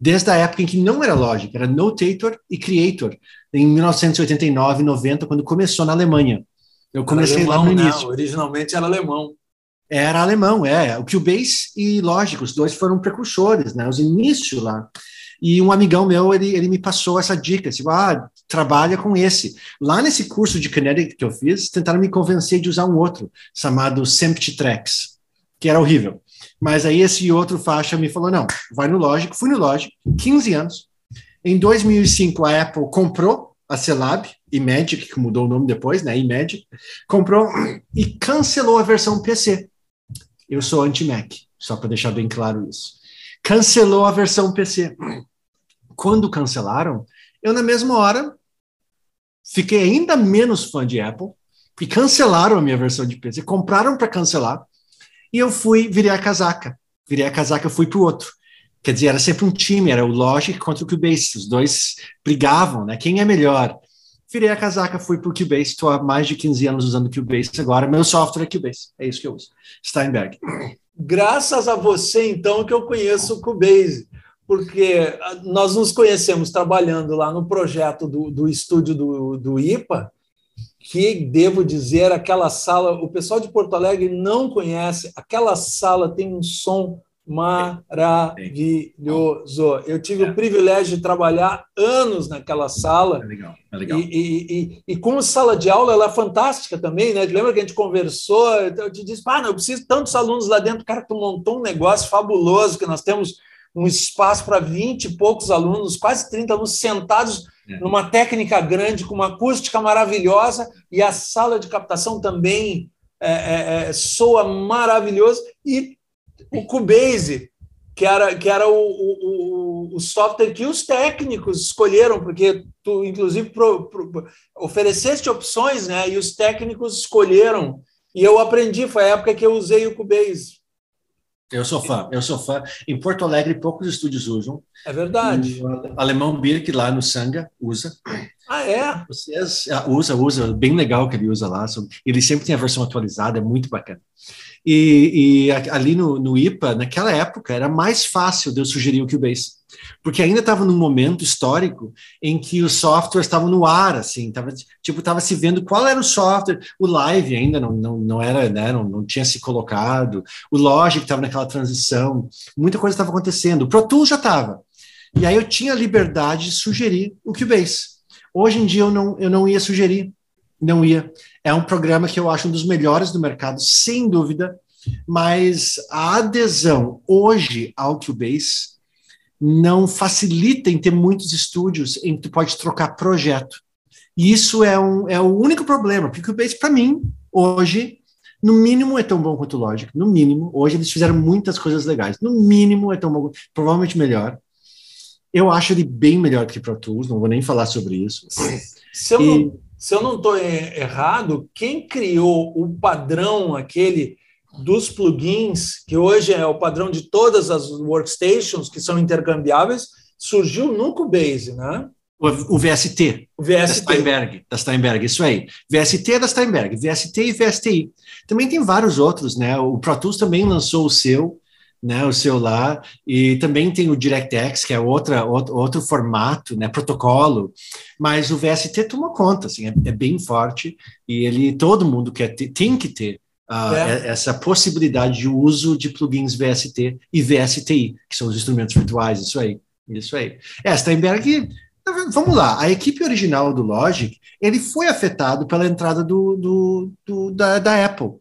desde a época em que não era Logic, era Notator e Creator, em 1989, 90, quando começou na Alemanha. Eu comecei alemão, lá no né? início. Originalmente era alemão. Era alemão, é. O Cubase e Logic, os dois foram precursores, né? Os inícios lá. E um amigão meu, ele, ele me passou essa dica, assim, ah, trabalha com esse. Lá nesse curso de Kinetic que eu fiz, tentaram me convencer de usar um outro, chamado Sempty Tracks, que era horrível. Mas aí esse outro faixa me falou, não, vai no Logic, fui no Logic, 15 anos. Em 2005, a Apple comprou a Celab, Magic que mudou o nome depois, né, Magic comprou e cancelou a versão PC. Eu sou anti-Mac, só para deixar bem claro isso. Cancelou a versão PC. Quando cancelaram, eu na mesma hora fiquei ainda menos fã de Apple e cancelaram a minha versão de PC, compraram para cancelar e eu fui, virei a casaca. Virei a casaca, fui para o outro. Quer dizer, era sempre um time, era o Logic contra o Cubase. Os dois brigavam, né? Quem é melhor? Virei a casaca, fui para o Cubase. Estou há mais de 15 anos usando o Cubase agora. Meu software é Cubase. É isso que eu uso. Steinberg. Graças a você, então, que eu conheço o Cubase. Porque nós nos conhecemos trabalhando lá no projeto do, do estúdio do, do IPA, que devo dizer, aquela sala, o pessoal de Porto Alegre não conhece, aquela sala tem um som maravilhoso. Eu tive é. o privilégio de trabalhar anos naquela sala. É legal, é legal. E, e, e, e, como sala de aula, ela é fantástica também, né? Lembra que a gente conversou? Eu te disse, ah, não, eu preciso de tantos alunos lá dentro. Cara, tu montou um negócio fabuloso, que nós temos um espaço para 20 e poucos alunos, quase 30 alunos sentados é. numa técnica grande, com uma acústica maravilhosa, e a sala de captação também é, é, é soa maravilhoso. E o Cubase, que era, que era o, o, o, software que os técnicos escolheram, porque tu, inclusive, pro, pro, ofereceste opções, né? E os técnicos escolheram. E eu aprendi, foi a época que eu usei o Cubase. Eu sou fã, eu sou fã. Em Porto Alegre, poucos estúdios usam. É verdade. O alemão Birk, lá no Sanga, usa. Ah, é? Vocês, ah, usa, usa. Bem legal que ele usa lá. Ele sempre tem a versão atualizada, é muito bacana. E, e ali no, no, IPA, naquela época, era mais fácil de eu sugerir o Cubase, porque ainda estava num momento histórico em que os softwares estavam no ar, assim, tava, tipo, estava se vendo qual era o software, o Live ainda não, não, não era, né, não, não tinha se colocado, o Logic estava naquela transição, muita coisa estava acontecendo, o Pro Tools já estava, e aí eu tinha liberdade de sugerir o Cubase. Hoje em dia eu não, eu não ia sugerir, não ia. É um programa que eu acho um dos melhores do mercado, sem dúvida, mas a adesão hoje ao Cubase não facilita em ter muitos estúdios em que tu pode trocar projeto. E isso é, um, é o único problema, porque o Cubase, para mim, hoje, no mínimo é tão bom quanto o Logic, no mínimo. Hoje eles fizeram muitas coisas legais, no mínimo é tão bom, provavelmente melhor. Eu acho ele bem melhor que Pro Tools, não vou nem falar sobre isso. Se eu e... não se eu não estou errado, quem criou o padrão aquele dos plugins, que hoje é o padrão de todas as workstations que são intercambiáveis, surgiu no Cubase, né? O, VST. O VST. Da Steinberg, da Steinberg, isso aí. VST é da Steinberg, VST e VSTI. Também tem vários outros, né? O Pro Tools também lançou o seu, né, o celular, e também tem o DirectX, que é outra, outro, outro formato, né, protocolo, mas o VST toma conta, assim, é, é bem forte, e ele, todo mundo quer ter, tem que ter uh, é. essa possibilidade de uso de plugins VST e VSTI, que são os instrumentos virtuais, isso aí, isso aí. É, Steinberg, vamos lá, a equipe original do Logic, ele foi afetado pela entrada do, do, do da, da Apple,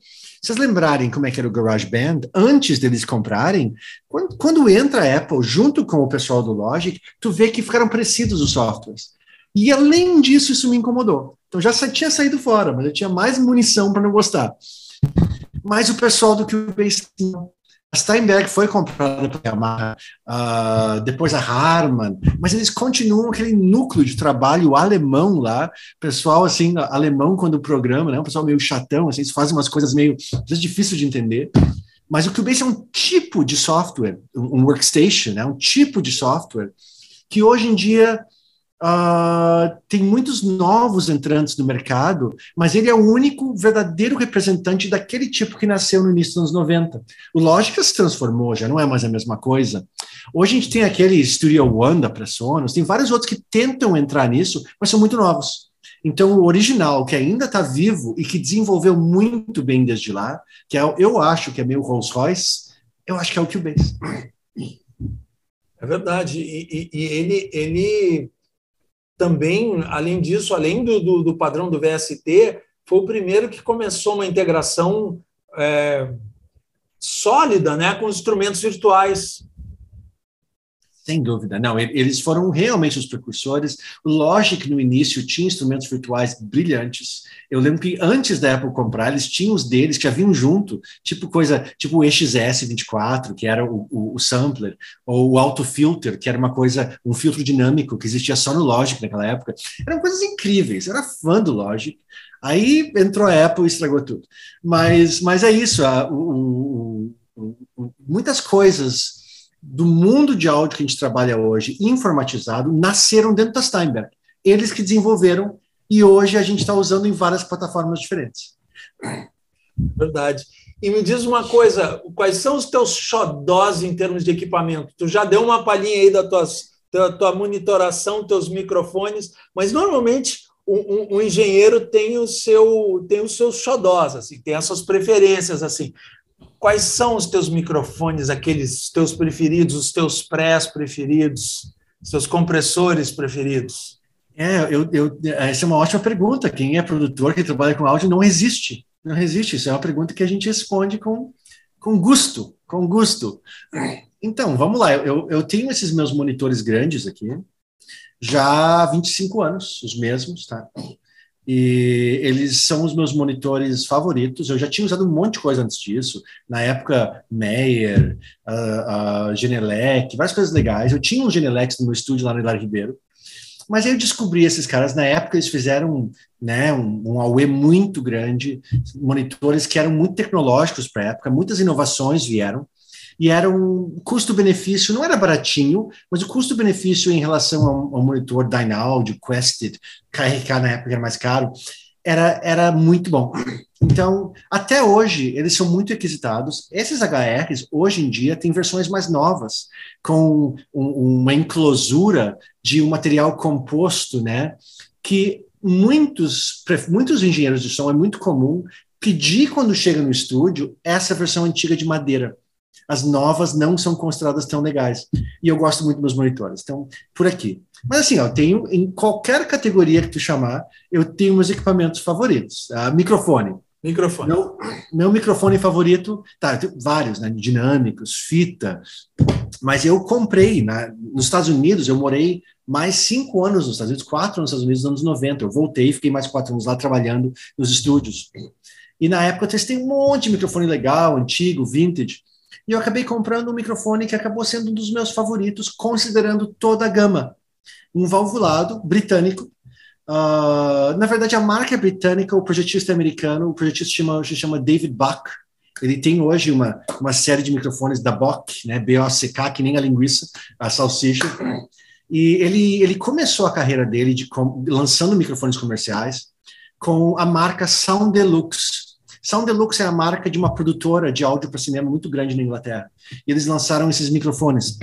vocês lembrarem como é que era o GarageBand, antes deles comprarem, quando, quando entra a Apple junto com o pessoal do Logic, tu vê que ficaram parecidos os softwares. E além disso, isso me incomodou. Então já tinha saído fora, mas eu tinha mais munição para não gostar. Mas o pessoal do Cubase a Steinberg foi comprada pela Yamaha, uh, depois a Harman, mas eles continuam aquele núcleo de trabalho alemão lá, pessoal assim, alemão quando programa, né, um pessoal meio chatão, assim, eles fazem umas coisas meio difíceis de entender. Mas o Cubase é um tipo de software, um workstation, né, um tipo de software que hoje em dia Uh, tem muitos novos entrantes no mercado, mas ele é o único verdadeiro representante daquele tipo que nasceu no início dos anos 90. O Lógica se transformou, já não é mais a mesma coisa, Hoje a gente tem aquele Studio One da Pressonos, tem vários outros que tentam entrar nisso, mas são muito novos. Então, o original, que ainda está vivo e que desenvolveu muito bem desde lá, que é, eu acho que é meio Rolls Royce, eu acho que é o Cubase. É verdade. E, e, e, ele, ele também, além disso, além do, do, do, padrão do VST, foi o primeiro que começou uma integração é, sólida né, com instrumentos virtuais. Sem dúvida, não. Eles foram realmente os precursores. Logic, no início, tinha instrumentos virtuais brilhantes. Eu lembro que antes da Apple comprar, eles tinham os deles que já vinham junto, tipo coisa, tipo o EXS24, que era o, o, o sampler, ou o Auto Filter, que era uma coisa, um filtro dinâmico que existia só no Logic naquela época. Eram coisas incríveis. Eu era fã do Logic. Aí entrou a Apple e estragou tudo. Mas, mas é isso. A, o, muitas coisas do mundo de áudio que a gente trabalha hoje, informatizado, nasceram dentro da Steinberg. Eles que desenvolveram e hoje a gente está usando em várias plataformas diferentes. Verdade. E me diz uma coisa, quais são os teus xodós em termos de equipamento? Tu já deu uma palhinha aí da tua, tua monitoração, teus microfones, mas normalmente um, um, engenheiro tem o seu tem os seus xodós, assim, tem as suas preferências, assim quais são os teus microfones, aqueles teus preferidos, os teus prés preferidos, seus compressores preferidos? É, eu, eu, essa é uma ótima pergunta. Quem é produtor que trabalha com áudio não resiste. Não resiste. Isso é uma pergunta que a gente responde com, com gosto. Com gosto. Então, vamos lá. Eu, eu tenho esses meus monitores grandes aqui já há 25 anos, os mesmos, tá? E eles são os meus monitores favoritos. Eu já tinha usado um monte de coisa antes disso. Na época, Meyer, Genelec, várias coisas legais. Eu tinha um Genelec no meu estúdio lá no Hilário Ribeiro. Mas aí eu descobri esses caras. Na época, eles fizeram né, um, um AUE muito grande, monitores que eram muito tecnológicos para a época, muitas inovações vieram e era um custo-benefício, não era baratinho, mas o custo-benefício em relação ao, ao monitor Dynaudio, Quested, KRK na época era mais caro, era, era muito bom. Então, até hoje, eles são muito requisitados. Esses HRs, hoje em dia, têm versões mais novas, com um, uma enclosura de um material composto, né? Que muitos, muitos engenheiros de som é muito comum pedir, quando chega no estúdio, essa versão antiga de madeira as novas não são consideradas tão legais. E eu gosto muito dos meus monitores. Então, por aqui. Mas assim, eu tenho em qualquer categoria que tu chamar, eu tenho meus equipamentos favoritos. Uh, microfone. Microfone. Meu, meu microfone favorito, tá, vários, né? Dinâmicos, fita. Mas eu comprei, né, nos Estados Unidos, eu morei mais cinco anos nos Estados Unidos, quatro nos Estados Unidos nos anos 90. Eu voltei e fiquei mais quatro anos lá trabalhando nos estúdios. E na época eu testei um monte de microfone legal, antigo, vintage. E eu acabei comprando um microfone que acabou sendo um dos meus favoritos, considerando toda a gama. Um valvulado britânico. Uh, na verdade, a marca é britânica, o projetista é americano, o projetista chama, se chama David Buck. Ele tem hoje uma, uma série de microfones da Bock, né, B-O-C-K, que nem a linguiça, a salsicha. E ele, ele começou a carreira dele de, lançando microfones comerciais com a marca Sound Deluxe, Sound Deluxe é a marca de uma produtora de áudio para cinema muito grande na Inglaterra. E eles lançaram esses microfones.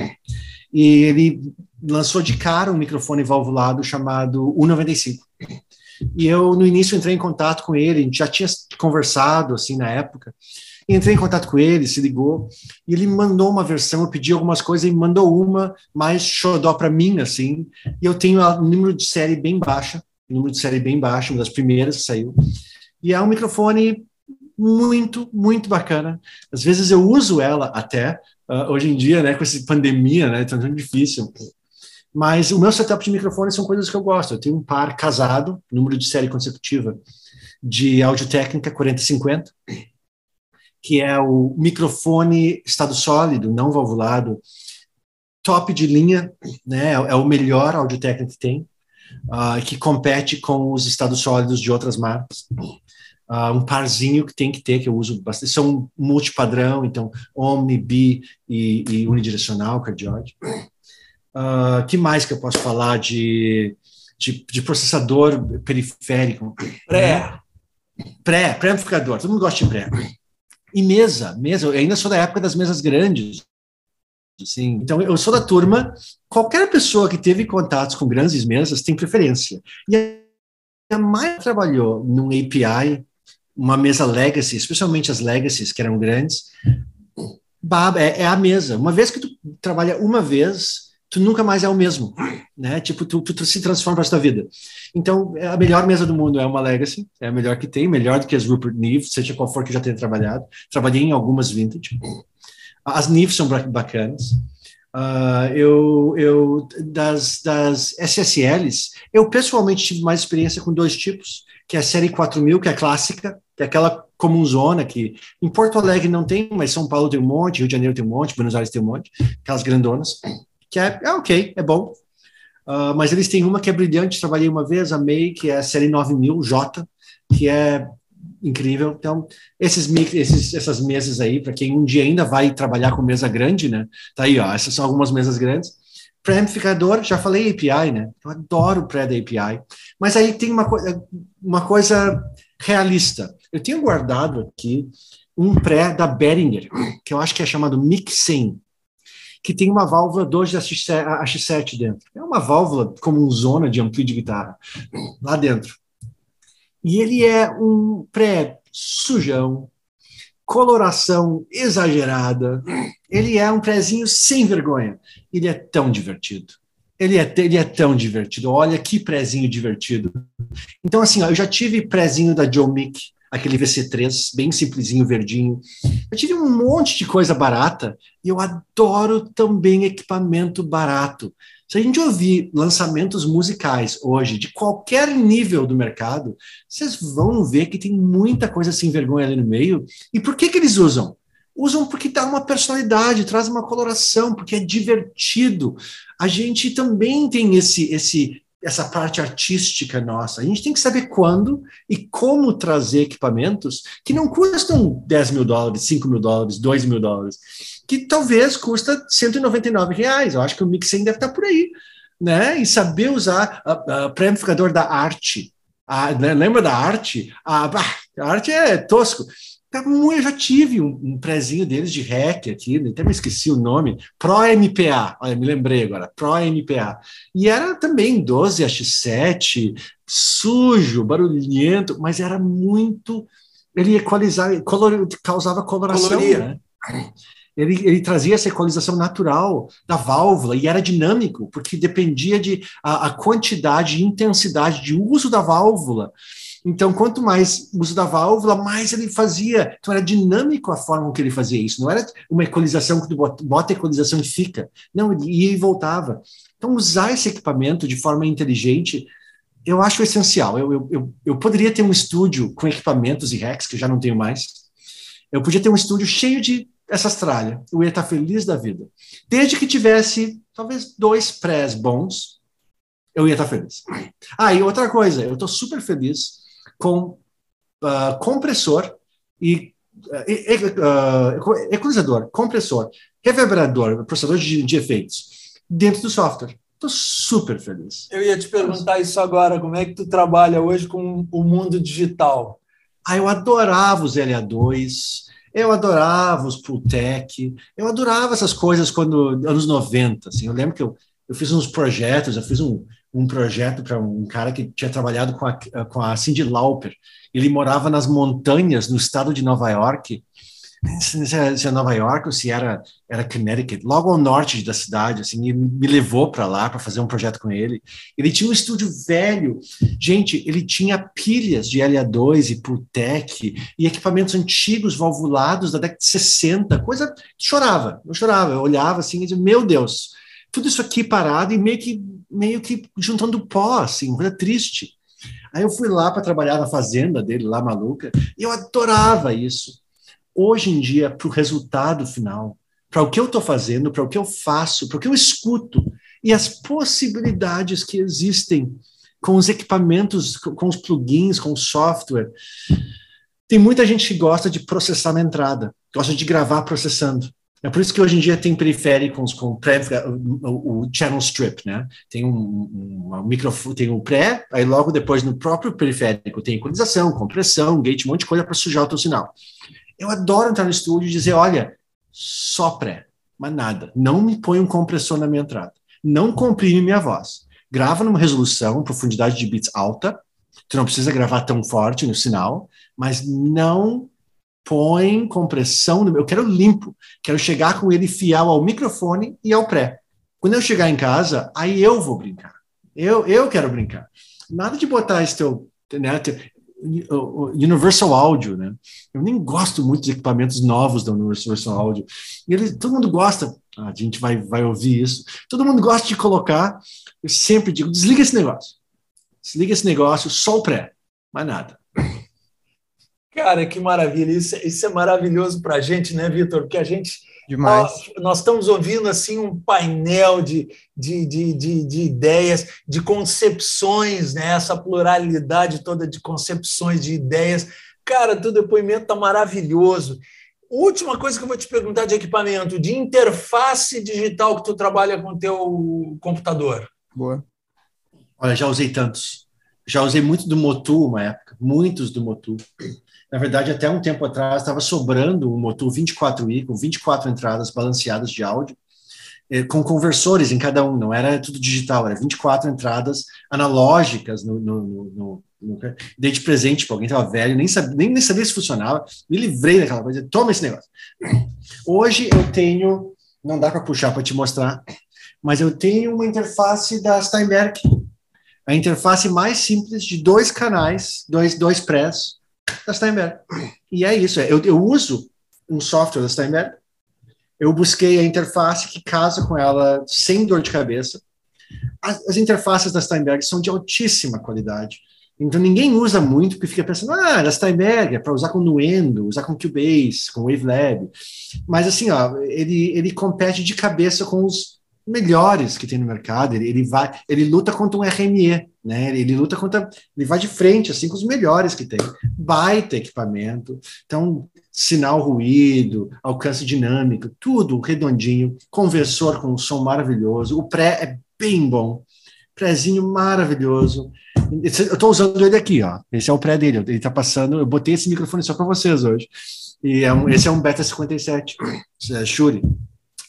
E ele lançou de cara um microfone valvulado chamado U95. E eu, no início, entrei em contato com ele, a gente já tinha conversado, assim, na época. Entrei em contato com ele, se ligou, e ele mandou uma versão, eu pedi algumas coisas, e mandou uma mais xodó para mim, assim, e eu tenho um número de série bem baixa, número de série bem baixo, uma das primeiras que saiu, e é um microfone muito, muito bacana. Às vezes eu uso ela até, uh, hoje em dia, né, com essa pandemia, né, tão, tão difícil. Mas o meu setup de microfone são coisas que eu gosto. Eu tenho um par casado, número de série consecutiva, de Audio Técnica 4050, que é o microfone estado sólido, não valvulado, top de linha, né, é o melhor Audio Técnica que tem, uh, que compete com os estados sólidos de outras marcas uh, um parzinho que tem que ter, que eu uso bastante, são multipadrão, então omni, bi e, e unidirecional, cardioide. Uh, que mais que eu posso falar de, de, de processador periférico? Pré. Pré, pré-amplificador, todo mundo gosta de pré. E mesa, mesa, eu ainda sou da época das mesas grandes, Assim. Então, eu sou da turma, qualquer pessoa que teve contatos com grandes mesas tem preferência. E a mais trabalhou num API, uma mesa legacy, especialmente as legacies que eram grandes, é, é a mesa. Uma vez que tu trabalha uma vez, tu nunca mais é o mesmo, né? Tipo, tu, tu, tu se transforma para a tua vida. Então, é a melhor mesa do mundo é uma Legacy, é a melhor que tem, melhor do que as Rupert Neve, seja qual for que já tenha trabalhado. Trabalhei em algumas vintage. As Neve são bacanas. Uh, eu, eu das, das SSLs, eu pessoalmente tive mais experiência com dois tipos, que é a série 4000, que é clássica, é aquela comunzona que em Porto Alegre não tem, mas São Paulo tem um monte, Rio de Janeiro tem um monte, Buenos Aires tem um monte, aquelas grandonas que é, é ok, é bom. Uh, mas eles têm uma que é brilhante, trabalhei uma vez, amei, que é a série 9000J, que é incrível. Então, esses, esses essas mesas aí, para quem um dia ainda vai trabalhar com mesa grande, né? Tá aí, ó, essas são algumas mesas grandes. Pré-amplificador, já falei API, né? Eu adoro pré da API. Mas aí tem uma, co uma coisa realista. Eu tenho guardado aqui um pré da Behringer, que eu acho que é chamado Mixin que tem uma válvula 2 H7 dentro. É uma válvula como um zona de ampli de guitarra lá dentro. E ele é um pré sujão, coloração exagerada. Ele é um prézinho sem vergonha. Ele é tão divertido. Ele é, ele é tão divertido. Olha que prézinho divertido. Então, assim, ó, eu já tive prézinho da Joe Mick, aquele VC3, bem simplesinho, verdinho. Eu tive um monte de coisa barata e eu adoro também equipamento barato. Se a gente ouvir lançamentos musicais hoje, de qualquer nível do mercado, vocês vão ver que tem muita coisa sem vergonha ali no meio. E por que, que eles usam? Usam porque dá uma personalidade, traz uma coloração, porque é divertido. A gente também tem esse, esse essa parte artística nossa. A gente tem que saber quando e como trazer equipamentos que não custam 10 mil dólares, 5 mil dólares, 2 mil dólares, que talvez custa 199 reais. Eu acho que o Mixing deve estar por aí. Né? E saber usar o pré-amplificador da arte. A, né? Lembra da arte? A, a arte é tosco. Eu já tive um, um prezinho deles de REC aqui, até me esqueci o nome, Pro MPA, olha, me lembrei agora, Pro MPA. E era também 12X7, sujo, barulhento, mas era muito. Ele equalizava, color, causava coloração. Né? Ele, ele, trazia essa equalização natural da válvula e era dinâmico, porque dependia de a, a quantidade e intensidade de uso da válvula. Então, quanto mais uso da válvula, mais ele fazia. Então, era dinâmico a forma que ele fazia isso. Não era uma equalização que tu bota a equalização e fica. Não, ele ia e voltava. Então, usar esse equipamento de forma inteligente, eu acho essencial. Eu, eu, eu, eu poderia ter um estúdio com equipamentos e racks, que eu já não tenho mais. Eu podia ter um estúdio cheio de essas tralhas. Eu ia estar feliz da vida. Desde que tivesse, talvez, dois prés bons, eu ia estar feliz. Ah, e outra coisa, eu estou super feliz com uh, compressor e uh, equalizador, compressor, reverberador, processador de, de efeitos dentro do software. Estou super feliz. Eu ia te perguntar isso agora, como é que tu trabalha hoje com o mundo digital? Ah, eu adorava os LA2, eu adorava os Pultec, eu adorava essas coisas quando anos 90, assim, eu lembro que eu, eu fiz uns projetos, eu fiz um, um projeto para um cara que tinha trabalhado com a, com a Cindy Lauper. Ele morava nas montanhas no estado de Nova York. Se é, é Nova York ou se era, era Connecticut, logo ao norte da cidade, assim, e me levou para lá para fazer um projeto com ele. Ele tinha um estúdio velho, gente, ele tinha pilhas de LA2 e Pultec e equipamentos antigos valvulados da década de 60, coisa, chorava, eu chorava, eu olhava assim e dizia, meu Deus, tudo isso aqui parado e meio que, meio que juntando pó, assim, coisa triste. Aí eu fui lá para trabalhar na fazenda dele, lá maluca, e eu adorava isso. Hoje em dia, para o resultado final, para o que eu estou fazendo, para o que eu faço, para o que eu escuto, e as possibilidades que existem com os equipamentos, com os plugins, com o software. Tem muita gente que gosta de processar na entrada, gosta de gravar processando. É por isso que hoje em dia tem periféricos com pré, o, o channel strip, né? Tem um, um, um microfone, tem um pré, aí logo depois no próprio periférico tem equalização, compressão, gate, um monte de coisa para sujar o teu sinal. Eu adoro entrar no estúdio e dizer, olha, só pré, mas nada. Não me põe um compressor na minha entrada. Não comprime minha voz. Grava numa resolução, profundidade de bits alta. Tu não precisa gravar tão forte no sinal, mas não põe compressão no meu. Eu quero limpo. Quero chegar com ele fiel ao microfone e ao pré. Quando eu chegar em casa, aí eu vou brincar. Eu, eu quero brincar. Nada de botar esse teu, né, teu Universal Audio, né? Eu nem gosto muito dos equipamentos novos da Universal Audio. E ele, todo mundo gosta, a gente vai, vai ouvir isso. Todo mundo gosta de colocar. Eu sempre digo: desliga esse negócio. Desliga esse negócio, só o pré, mais nada. Cara, que maravilha! Isso, isso é maravilhoso para a gente, né, Vitor? Porque a gente Demais. Nós, nós, estamos ouvindo assim um painel de, de, de, de, de ideias, de concepções, né? essa pluralidade toda de concepções, de ideias. Cara, teu depoimento está maravilhoso. Última coisa que eu vou te perguntar de equipamento, de interface digital que tu trabalha com o teu computador. Boa. Olha, já usei tantos. Já usei muito do Motu uma época, muitos do Motu. Na verdade, até um tempo atrás estava sobrando um motor 24i com 24 entradas balanceadas de áudio, eh, com conversores em cada um, não era tudo digital, era 24 entradas analógicas no, no, no, no dei de presente para alguém que estava velho, nem sabia, nem, nem sabia se funcionava, me livrei daquela coisa, toma esse negócio. Hoje eu tenho, não dá para puxar para te mostrar, mas eu tenho uma interface da Steinberg, a interface mais simples de dois canais, dois, dois prés, da Steinberg. E é isso, é, eu, eu uso um software da Steinberg, eu busquei a interface que casa com ela sem dor de cabeça. As, as interfaces da Steinberg são de altíssima qualidade. Então ninguém usa muito porque fica pensando, ah, da Steinberg é para usar com Nuendo, usar com Cubase, com Wavelab. Mas assim, ó, ele, ele compete de cabeça com os melhores que tem no mercado. Ele, ele vai, ele luta contra um RME, né? Ele, ele, luta contra, ele vai de frente assim com os melhores que tem. Baita equipamento. Então, sinal ruído, alcance dinâmico, tudo redondinho, conversor com um som maravilhoso. O pré é bem bom. Prézinho maravilhoso. Eu estou usando ele aqui, ó. Esse é o pré dele. Ele está passando. Eu botei esse microfone só para vocês hoje. E é um, esse é um Beta 57, é Shure.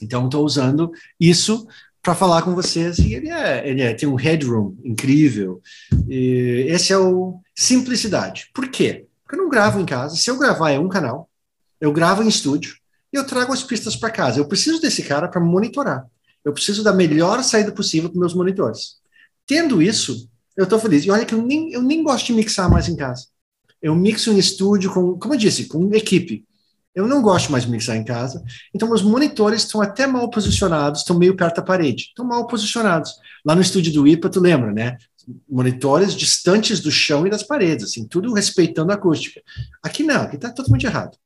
Então, estou usando isso para falar com vocês e ele, é, ele é, tem um headroom incrível. E esse é o simplicidade. Por quê? Porque eu não gravo em casa. Se eu gravar é um canal, eu gravo em estúdio e eu trago as pistas para casa. Eu preciso desse cara para monitorar. Eu preciso da melhor saída possível para meus monitores. Tendo isso, eu estou feliz. E olha que eu nem, eu nem gosto de mixar mais em casa. Eu mixo em estúdio com, como eu disse, com equipe. Eu não gosto mais de mixar em casa. Então, meus monitores estão até mal posicionados, estão meio perto da parede. Estão mal posicionados. Lá no estúdio do IPA, tu lembra, né? Monitores distantes do chão e das paredes, assim, tudo respeitando a acústica. Aqui não, aqui está totalmente errado.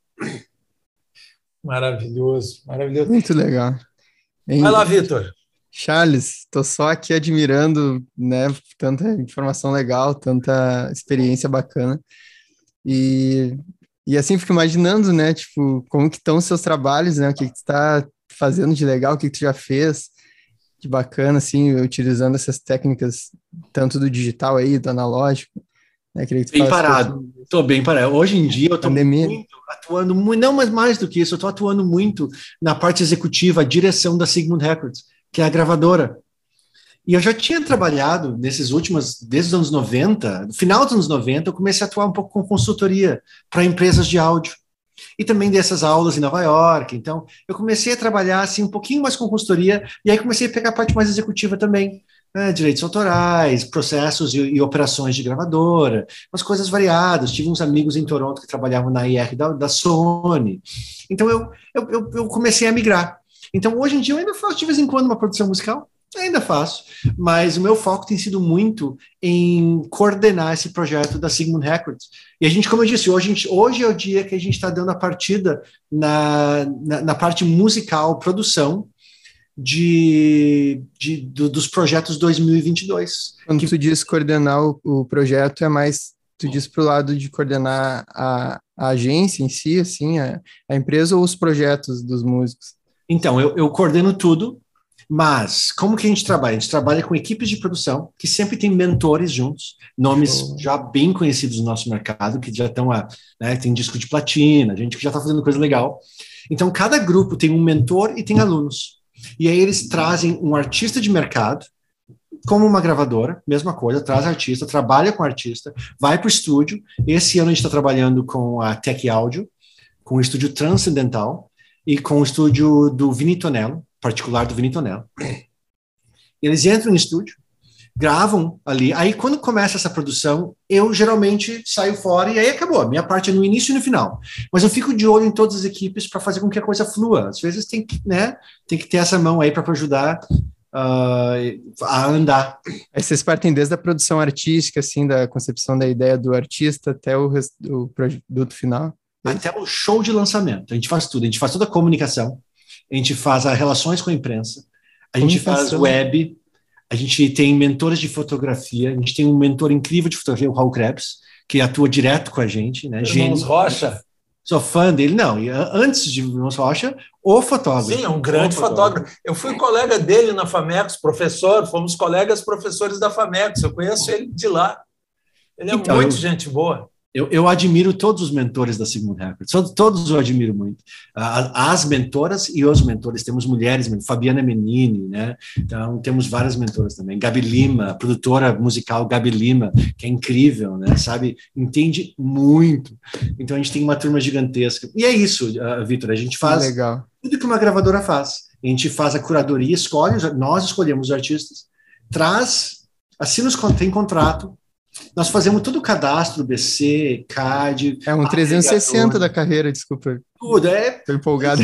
Maravilhoso, maravilhoso. Muito legal. Vai lá, Vitor. Charles, estou só aqui admirando, né, tanta informação legal, tanta experiência bacana. E e assim fico imaginando, né, tipo, como que estão os seus trabalhos, né, o que que tu está fazendo de legal, o que que tu já fez de bacana, assim, utilizando essas técnicas, tanto do digital aí, do analógico, né, queria que tu bem parado, estou bem parado. Hoje em dia eu estou muito atuando, muito, não, mas mais do que isso, eu estou atuando muito na parte executiva, a direção da Sigmund Records, que é a gravadora. E eu já tinha trabalhado nesses últimos, desde os anos 90, no final dos anos 90, eu comecei a atuar um pouco com consultoria para empresas de áudio. E também dessas aulas em Nova York. Então, eu comecei a trabalhar assim um pouquinho mais com consultoria, e aí comecei a pegar a parte mais executiva também. Né, direitos autorais, processos e, e, operações de gravadora, umas coisas variadas. Tive uns amigos em Toronto que trabalhavam na IR da, da Sony. Então eu, eu, eu comecei a migrar. Então hoje em dia eu ainda faço de vez em quando uma produção musical, Ainda faço, mas o meu foco tem sido muito em coordenar esse projeto da Sigmund Records. E a gente, como eu disse, hoje, gente, hoje é o dia que a gente está dando a partida na, na, na, parte musical, produção de, de do, dos projetos 2022. Quando que... tu diz coordenar o, o projeto, é mais, tu diz para o lado de coordenar a, a, agência em si, assim, a, a empresa ou os projetos dos músicos? Então, eu, eu coordeno tudo, Mas, como que a gente trabalha? A gente trabalha com equipes de produção que sempre tem mentores juntos, nomes oh. já bem conhecidos no nosso mercado, que já estão a, né, tem disco de platina, gente que já está fazendo coisa legal. Então, cada grupo tem um mentor e tem alunos. E aí eles trazem um artista de mercado, como uma gravadora, mesma coisa, traz artista, trabalha com artista, vai para o estúdio. Esse ano a gente está trabalhando com a Tech Audio, com o estúdio Transcendental e com o estúdio do Vinitonello, particular do Vinitonello. Eles entram no estúdio, gravam ali. Aí, quando começa essa produção, eu geralmente saio fora e aí acabou. A minha parte é no início e no final. Mas eu fico de olho em todas as equipes para fazer com que a coisa flua. Às vezes tem que, né, tem que ter essa mão aí para ajudar uh, a andar. Aí vocês partem desde a produção artística, assim, da concepção da ideia do artista até o, o produto final? Até o show de lançamento. A gente faz tudo. A gente faz toda a comunicação, a gente faz relações com a imprensa, a gente faz web, a gente tem mentores de fotografia, a gente tem um mentor incrível de fotografia, o Raul Krebs, que atua direto com a gente, né? Irmãos Rocha. Sou fã dele, não. E antes de Irmãos Rocha, o fotógrafo. Sim, é um grande fotógrafo. fotógrafo. Eu fui colega dele na Famex, professor, fomos colegas professores da Famex, eu conheço ele de lá. Ele é então, muito eu... gente boa eu, eu, admiro todos os mentores da Sigmund Records, todos eu admiro muito. As mentoras e os mentores, temos mulheres, Fabiana Menini, né? Então, temos várias mentoras também. Gabi Lima, produtora musical Gabi Lima, que é incrível, né? Sabe, entende muito. Então, a gente tem uma turma gigantesca. E é isso, uh, Vitor, a gente faz Legal. tudo que uma gravadora faz. A gente faz a curadoria, escolhe, nós escolhemos os artistas, traz, assina os, tem contrato, nós fazemos todo o cadastro, BC, CAD. É um 360 da carreira, desculpa. Tudo, é. Estou empolgado.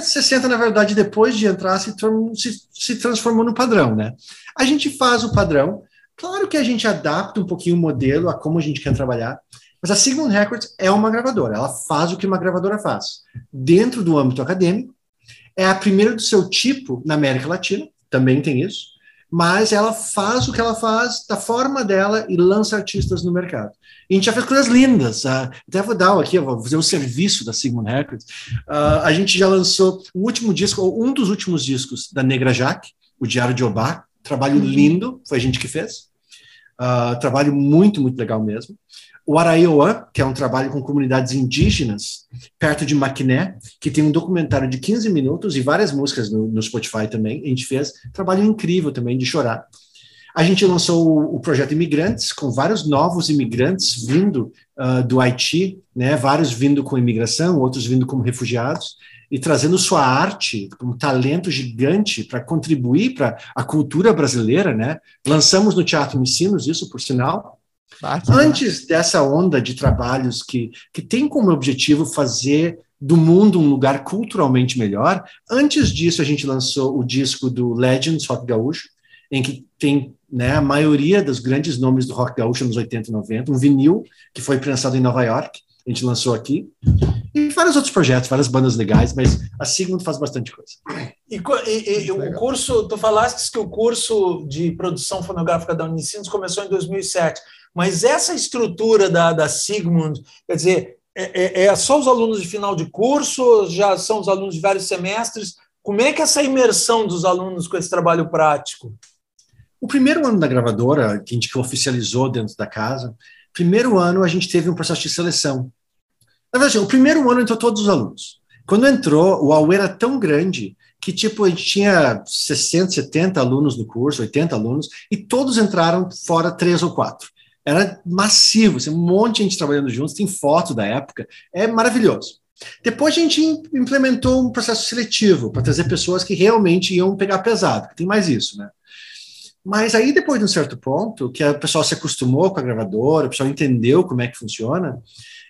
60, na verdade, depois de entrar, se, se, se transformou no padrão, né? A gente faz o padrão. Claro que a gente adapta um pouquinho o modelo a como a gente quer trabalhar, mas a Sigmund Records é uma gravadora, ela faz o que uma gravadora faz. Dentro do âmbito acadêmico, é a primeira do seu tipo na América Latina, também tem isso mas ela faz o que ela faz da forma dela e lança artistas no mercado. E a gente já fez coisas lindas. Uh, até vou dar aqui, vou fazer o um serviço da Sigmund Records. Uh, a gente já lançou o último disco, ou um dos últimos discos da Negra Jaque, o Diário de Obá. Trabalho uhum. lindo, foi a gente que fez. Uh, trabalho muito, muito legal mesmo o Araioã, que é um trabalho com comunidades indígenas, perto de Maquiné, que tem um documentário de 15 minutos e várias músicas no, no Spotify também. A gente fez trabalho incrível também de chorar. A gente lançou o, o projeto Imigrantes, com vários novos imigrantes vindo uh, do Haiti, né, vários vindo com imigração, outros vindo como refugiados, e trazendo sua arte, um talento gigante para contribuir para a cultura brasileira. Né? Lançamos no Teatro Ensinos, isso por sinal, Antes dessa onda de trabalhos que, que tem como objetivo fazer do mundo um lugar culturalmente melhor, antes disso a gente lançou o disco do Legends Rock Gaúcho, em que tem né, a maioria dos grandes nomes do rock gaúcho nos 80 e 90, um vinil que foi prensado em Nova York, a gente lançou aqui, e vários outros projetos, várias bandas legais, mas a Sigmund faz bastante coisa. E, e, e o curso, tu falaste que o curso de produção fonográfica da Unicinos começou em 2007, mas essa estrutura da, da Sigmund, quer dizer, é, é, é só os alunos de final de curso, já são os alunos de vários semestres? Como é que é essa imersão dos alunos com esse trabalho prático? O primeiro ano da gravadora, que a gente oficializou dentro da casa, primeiro ano a gente teve um processo de seleção. Na verdade, o primeiro ano entrou todos os alunos. Quando entrou, o AUE era tão grande que, tipo, a gente tinha 60, 70 alunos no curso, 80 alunos, e todos entraram fora três ou quatro. Era massivo, assim, um monte de gente trabalhando juntos, tem foto da época, é maravilhoso. Depois a gente implementou um processo seletivo para trazer pessoas que realmente iam pegar pesado, tem mais isso, né? Mas aí, depois de um certo ponto, que o pessoal se acostumou com a gravadora, o pessoal entendeu como é que funciona,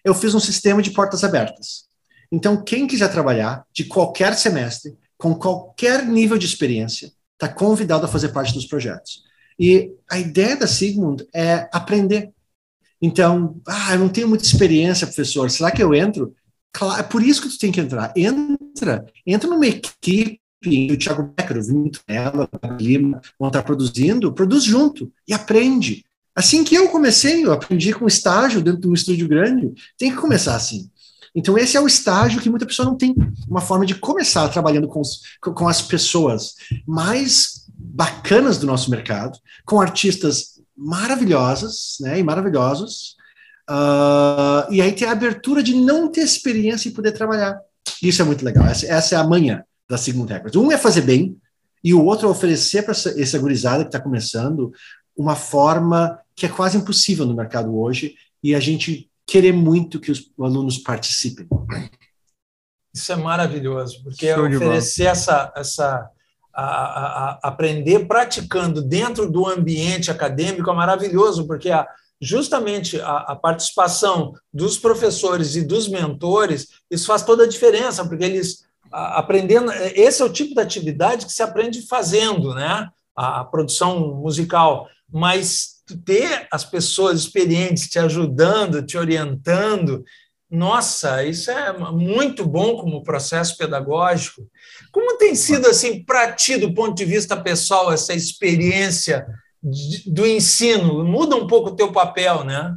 eu fiz um sistema de portas abertas. Então, quem quiser trabalhar de qualquer semestre, com qualquer nível de experiência, está convidado a fazer parte dos projetos. E a ideia da Sigmund é aprender. Então, ah, eu não tenho muita experiência, professor, será que eu entro? Claro, é por isso que tu tem que entrar. Entra, entra numa equipe o Thiago Becker, o Vinto ela, o Lima vão estar produzindo, produz junto e aprende. Assim que eu comecei, eu aprendi com estágio dentro de um estúdio grande, tem que começar assim. Então, esse é o estágio que muita pessoa não tem uma forma de começar trabalhando com, com as pessoas mais bacanas do nosso mercado, com artistas maravilhosas né, e maravilhosos, uh, e aí ter a abertura de não ter experiência e poder trabalhar. Isso é muito legal. Essa, essa é a manha da Sigmund Records. Um é fazer bem, e o outro é oferecer para essa, essa gurizada que está começando uma forma que é quase impossível no mercado hoje, e a gente querer muito que os alunos participem. Isso é maravilhoso, porque Show oferecer essa, essa a, a, aprender praticando dentro do ambiente acadêmico é maravilhoso, porque a, justamente a, participação dos professores e dos mentores, isso faz toda a diferença, porque eles aprendendo, esse é o tipo de atividade que se aprende fazendo, né? A produção musical, mas ter as pessoas experientes te ajudando, te orientando, nossa, isso é muito bom como processo pedagógico. Como tem sido assim para ti, do ponto de vista pessoal, essa experiência do ensino? Muda um pouco o teu papel, né?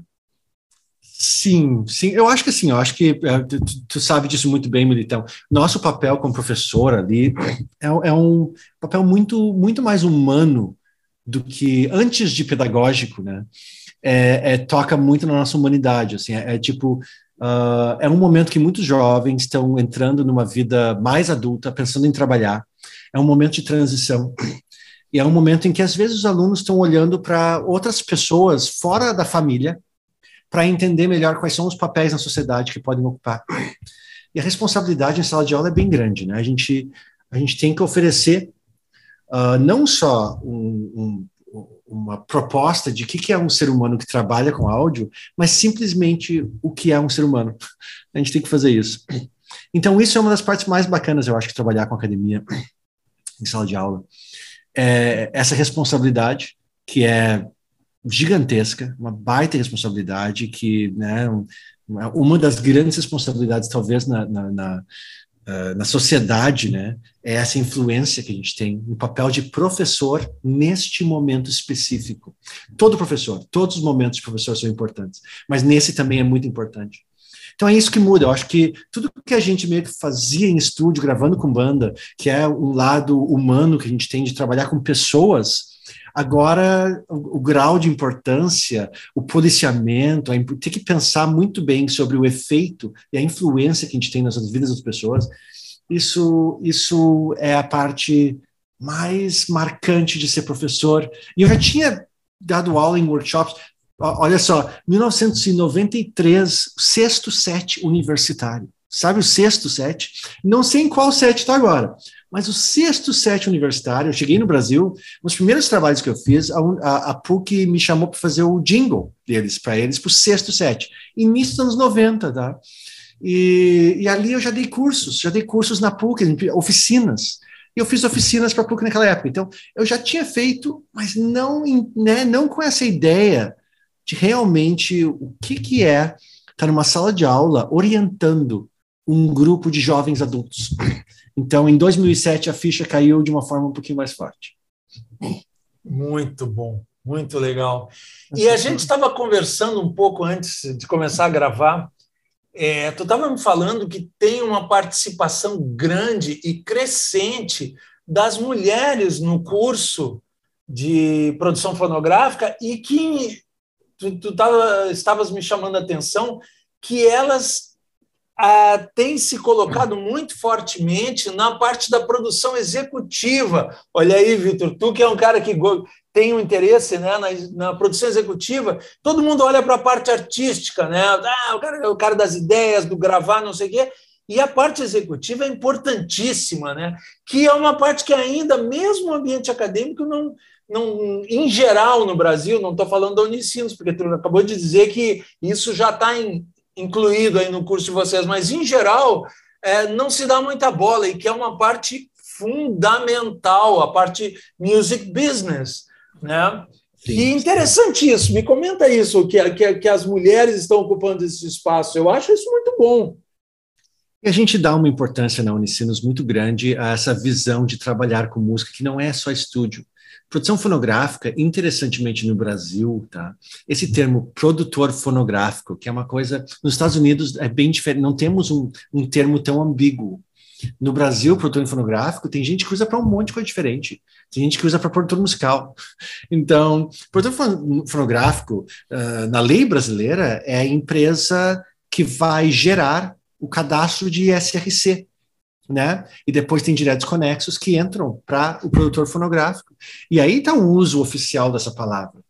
Sim, sim. Eu acho que assim, eu acho que é, tu, tu, sabe disso muito bem, Militão. Nosso papel como professor ali é, é, um papel muito, muito mais humano do que antes de pedagógico, né? É, é toca muito na nossa humanidade, assim. É, é tipo, uh, é um momento que muitos jovens estão entrando numa vida mais adulta, pensando em trabalhar. É um momento de transição. E é um momento em que às vezes os alunos estão olhando para outras pessoas fora da família para entender melhor quais são os papéis na sociedade que podem ocupar. E a responsabilidade em sala de aula é bem grande, né? A gente, a gente tem que oferecer uh, não só um, um, uma proposta de o que, é um ser humano que trabalha com áudio, mas simplesmente o que é um ser humano. A gente tem que fazer isso. Então, isso é uma das partes mais bacanas, eu acho, que trabalhar com academia em sala de aula. É essa responsabilidade que é gigantesca, uma baita responsabilidade que, né, uma das grandes responsabilidades, talvez, na, na, na, uh, na sociedade, né, é essa influência que a gente tem no papel de professor neste momento específico. Todo professor, todos os momentos de professor são importantes, mas nesse também é muito importante. Então é isso que muda. Eu acho que tudo que a gente meio que fazia em estúdio, gravando com banda, que é um lado humano que a gente tem de trabalhar com pessoas, Agora, o, o, grau de importância, o policiamento, ter que pensar muito bem sobre o efeito e a influência que a gente tem nas vidas das pessoas, isso, isso é a parte mais marcante de ser professor. E eu já tinha dado aula em workshops. Olha só, 1993, sexto set universitário. Sabe o sexto set? Não sei em qual set está agora, mas o sexto set universitário, eu cheguei no Brasil, nos primeiros trabalhos que eu fiz, a, a, a PUC me chamou para fazer o jingle deles, para eles, para o sexto set, início dos anos 90, tá? E, e, ali eu já dei cursos, já dei cursos na PUC, oficinas. E eu fiz oficinas para a PUC naquela época. Então, eu já tinha feito, mas não, né, não com essa ideia de realmente o que, que é estar tá numa sala de aula orientando um grupo de jovens adultos. Então, em 2007, a ficha caiu de uma forma um pouquinho mais forte. Muito bom, muito legal. E a gente estava conversando um pouco antes de começar a gravar. É, tu estava me falando que tem uma participação grande e crescente das mulheres no curso de produção fonográfica e que tu, tu tava, estavas me chamando a atenção que elas ah, tem se colocado muito fortemente na parte da produção executiva. Olha aí, Vitor, tu que é um cara que tem um interesse né, na, na produção executiva, todo mundo olha para a parte artística, né? Ah, o cara, o cara das ideias, do gravar, não sei o quê. E a parte executiva é importantíssima, né? que é uma parte que ainda, mesmo no ambiente acadêmico, não, não, em geral no Brasil, não estou falando da Unicinos, porque tu acabou de dizer que isso já está em, incluído aí no curso de vocês, mas em geral é, não se dá muita bola e que é uma parte fundamental, a parte music business, né? Sim. E interessante isso, me comenta isso, que, que, que as mulheres estão ocupando esse espaço, eu acho isso muito bom. E a gente dá uma importância na Unicinos muito grande a essa visão de trabalhar com música, que não é só estúdio, Produção fonográfica, interessantemente no Brasil, tá? Esse termo produtor fonográfico, que é uma coisa, nos Estados Unidos é bem diferente, não temos um, um termo tão ambíguo. No Brasil, produtor fonográfico, tem gente que usa para um monte de coisa diferente. Tem gente que usa para produtor musical. Então, produtor fonográfico, uh, na lei brasileira, é a empresa que vai gerar o cadastro de SRC, né? E depois tem diretos conexos que entram para o produtor fonográfico. E aí está o uso oficial dessa palavra.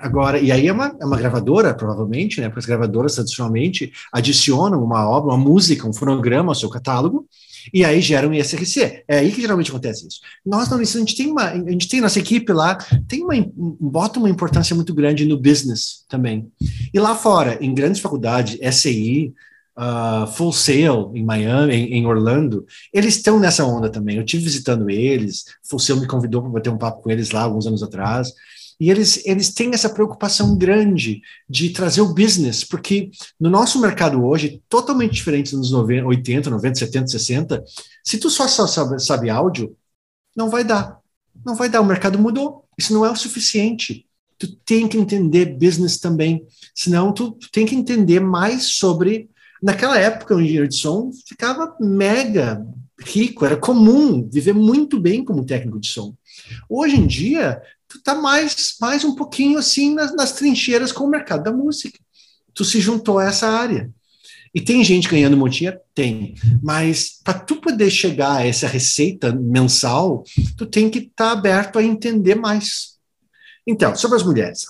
Agora, e aí é uma, é uma gravadora, provavelmente, né? Porque as gravadoras tradicionalmente adicionam uma obra, uma música, um fonograma ao seu catálogo, e aí geram ISRC. É aí que geralmente acontece isso. Nós Unicef, a gente tem uma, a gente tem nossa equipe lá, tem uma, bota uma importância muito grande no business também. E lá fora, em grandes faculdades, SI, uh, Full Sail em Miami, em, em, Orlando, eles estão nessa onda também. Eu tive visitando eles, Full Sail me convidou para bater um papo com eles lá alguns anos atrás. E eles, eles têm essa preocupação grande de trazer o business, porque no nosso mercado hoje, totalmente diferente dos 90, 80, 90, 70, 60, se tu só sabe, sabe áudio, não vai dar. Não vai dar, o mercado mudou. Isso não é o suficiente. Tu tem que entender business também. Senão, tu, tu tem que entender mais sobre Naquela época, o engenheiro de som ficava mega rico, era comum viver muito bem como técnico de som. Hoje em dia, tu tá mais, mais um pouquinho assim nas, nas trincheiras com o mercado da música. Tu se juntou a essa área. E tem gente ganhando montinha? Tem. Mas para tu poder chegar a essa receita mensal, tu tem que estar tá aberto a entender mais. Então, sobre as mulheres.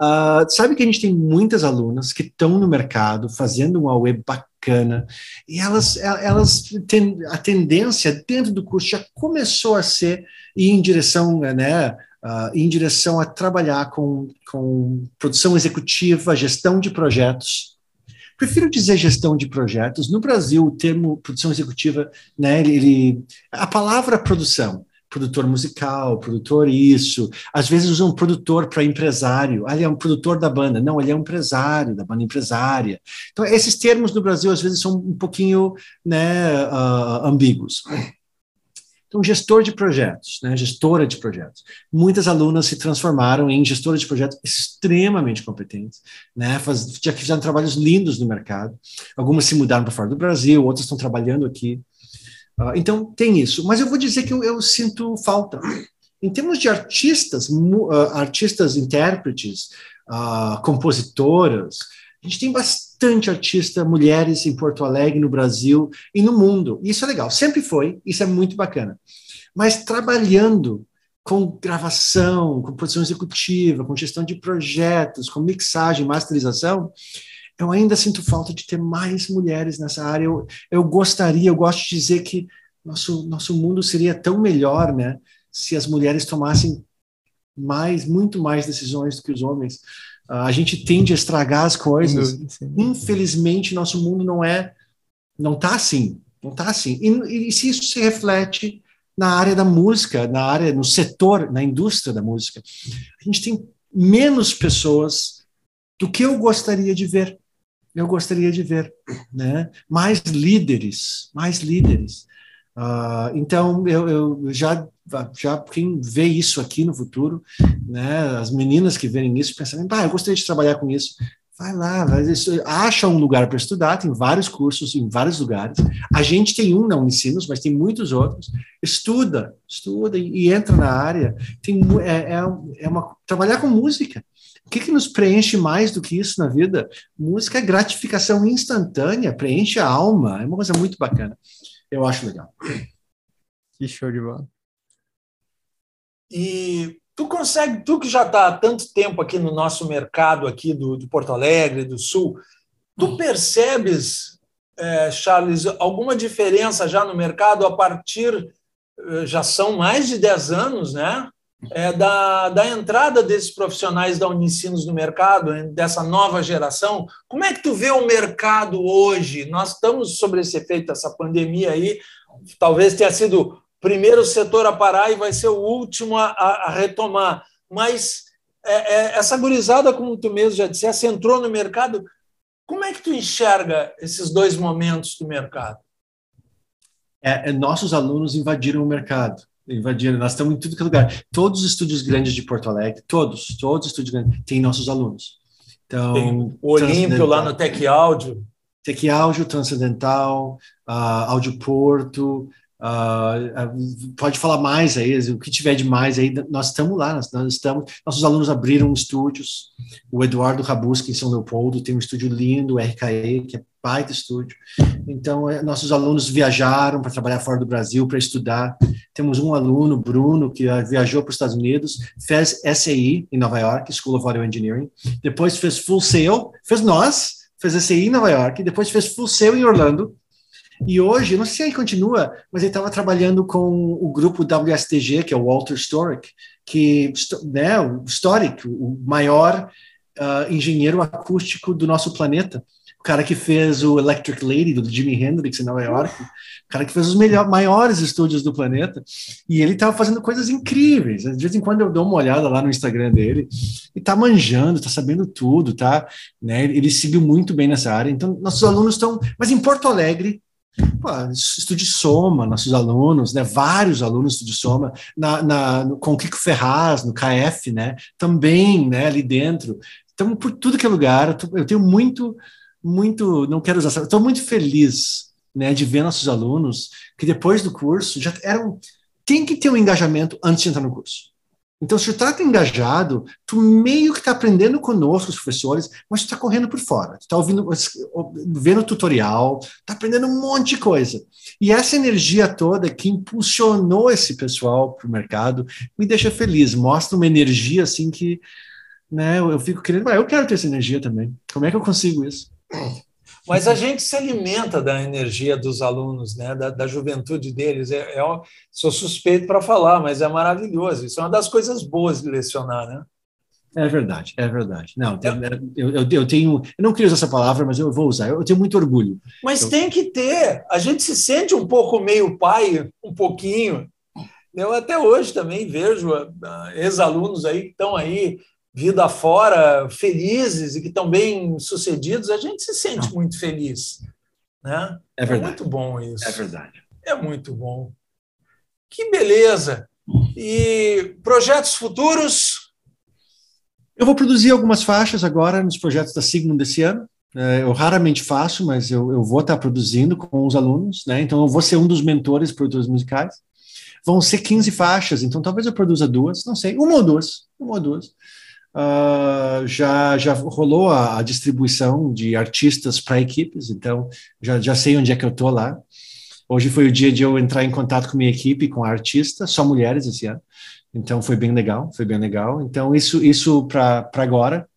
Uh, sabe que a gente tem muitas alunas que estão no mercado fazendo uma web bacana e elas, elas têm a tendência dentro do curso já começou a ser ir em direção, né, uh, em direção a trabalhar com, com produção executiva, gestão de projetos. Prefiro dizer gestão de projetos. No Brasil, o termo produção executiva, né, ele, a palavra produção produtor musical, produtor isso. Às vezes usam um produtor para empresário. Ah, ele é um produtor da banda. Não, ele é um empresário, da banda empresária. Então, esses termos no Brasil, às vezes, são um pouquinho né, uh, ambíguos. Então, gestor de projetos, né, gestora de projetos. Muitas alunas se transformaram em gestoras de projetos extremamente competentes, né, faz, já fizeram trabalhos lindos no mercado. Algumas se mudaram para fora do Brasil, outras estão trabalhando aqui. Uh, então, tem isso. Mas eu vou dizer que eu, eu sinto falta. Em termos de artistas, uh, artistas intérpretes, uh, compositoras, a gente tem bastante artista, mulheres em Porto Alegre, no Brasil e no mundo. Isso é legal, sempre foi, isso é muito bacana. Mas trabalhando com gravação, com produção executiva, com gestão de projetos, com mixagem, masterização, eu ainda sinto falta de ter mais mulheres nessa área. Eu, eu gostaria, eu gosto de dizer que nosso, nosso mundo seria tão melhor, né, se as mulheres tomassem mais, muito mais decisões do que os homens. Uh, a gente tende a estragar as coisas. Infelizmente, nosso mundo não é, não está assim, não está assim. E, e se isso se reflete na área da música, na área, no setor, na indústria da música, a gente tem menos pessoas do que eu gostaria de ver eu gostaria de ver, né? Mais líderes, mais líderes. Uh, então, eu, eu, já, já quem vê isso aqui no futuro, né? As meninas que verem isso pensando, ah, eu gostaria de trabalhar com isso. Vai lá, vai, acha um lugar para estudar, tem vários cursos em vários lugares. A gente tem um na Unicinos, mas tem muitos outros. Estuda, estuda e, e entra na área. Tem, é, é, é uma, trabalhar com música o que, que nos preenche mais do que isso na vida? Música é gratificação instantânea, preenche a alma, é uma coisa muito bacana. Eu acho legal. Que show de bola. E tu consegue, tu que já está há tanto tempo aqui no nosso mercado aqui do, de Porto Alegre, do Sul, tu percebes, é, Charles, alguma diferença já no mercado a partir, eh, já são mais de 10 anos, né? é, da, da entrada desses profissionais da Unicinos no mercado, dessa nova geração. Como é que tu vê o mercado hoje? Nós estamos sobre esse efeito dessa pandemia aí, talvez tenha sido primeiro setor a parar e vai ser o último a, a retomar. Mas é, é, essa gurizada, como tu mesmo já disseste, entrou no mercado. Como é que tu enxerga esses dois momentos do mercado? É, é nossos alunos invadiram o mercado invadindo. Nós estamos em tudo que é lugar. Todos os estúdios grandes de Porto Alegre, todos, todos os estúdios grandes, têm nossos alunos. Então, Tem o Olímpio lá no Tec Áudio. Tec Áudio, Transcendental, uh, Áudio Porto, Uh, pode falar mais aí, o que tiver de mais aí, nós estamos lá, nós, nós, estamos, nossos alunos abriram estúdios, o Eduardo Rabuski em São Leopoldo tem um estúdio lindo, o RKE, que é baita estúdio, então é, nossos alunos viajaram para trabalhar fora do Brasil, para estudar, temos um aluno, Bruno, que uh, viajou para os Estados Unidos, fez SAE em Nova York, School of Audio Engineering, depois fez Full Sail, fez nós, fez SAE em Nova York, depois fez Full Sail em Orlando, e hoje, não sei se ele continua, mas ele estava trabalhando com o grupo WSTG, que é o Walter Storick, que, né, o Storick, o maior uh, engenheiro acústico do nosso planeta. O cara que fez o Electric Lady do Jimi Hendrix em Nova York, o cara que fez os maiores estúdios do planeta, e ele estava fazendo coisas incríveis. De vez em quando eu dou uma olhada lá no Instagram dele, e tá manjando, tá sabendo tudo, tá? Né? Ele seguiu muito bem nessa área. Então, nossos alunos estão. Mas em Porto Alegre, Pô, Soma, nossos alunos, né, vários alunos Estúdio Soma, na, na, no, com o Kiko Ferraz, no KF, né, também né, ali dentro. Então, por tudo que é lugar, eu tenho muito, muito, não quero usar, estou muito feliz né, de ver nossos alunos que depois do curso já eram. Tem que ter um engajamento antes de entrar no curso. Então, se tu está engajado, tu meio que está aprendendo conosco, os professores, mas tu está correndo por fora. Tu está ouvindo, vendo tutorial, está aprendendo um monte de coisa. E essa energia toda que impulsionou esse pessoal para o mercado me deixa feliz, mostra uma energia assim que né, eu fico querendo, ah, eu quero ter essa energia também. Como é que eu consigo isso? Mas a gente se alimenta da energia dos alunos, né? da, da juventude deles. É, é, sou suspeito para falar, mas é maravilhoso. Isso é uma das coisas boas de lecionar, né? É verdade, é verdade. Não, é. eu, eu, eu, tenho. Eu não queria usar essa palavra, mas eu vou usar. Eu tenho muito orgulho. Mas tem que ter. A gente se sente um pouco meio pai, um pouquinho. Eu até hoje também vejo ah, ex-alunos aí que estão aí vida fora, felizes e que estão bem sucedidos, a gente se sente Não. muito feliz. Né? É verdade. É muito bom isso. É verdade. É muito bom. Que beleza! E projetos futuros? Eu vou produzir algumas faixas agora nos projetos da Sigmund desse ano. É, eu raramente faço, mas eu, eu vou estar produzindo com os alunos, né? Então eu vou ser um dos mentores produtores musicais. Vão ser 15 faixas, então talvez eu produza duas, não sei, uma ou duas, uma ou duas uh, já, já rolou a, a distribuição de artistas para equipes, então já, já sei onde é que eu estou lá. Hoje foi o dia de eu entrar em contato com minha equipe, com a artista, só mulheres esse ano. Então foi bem legal, foi bem legal. Então isso isso para agora.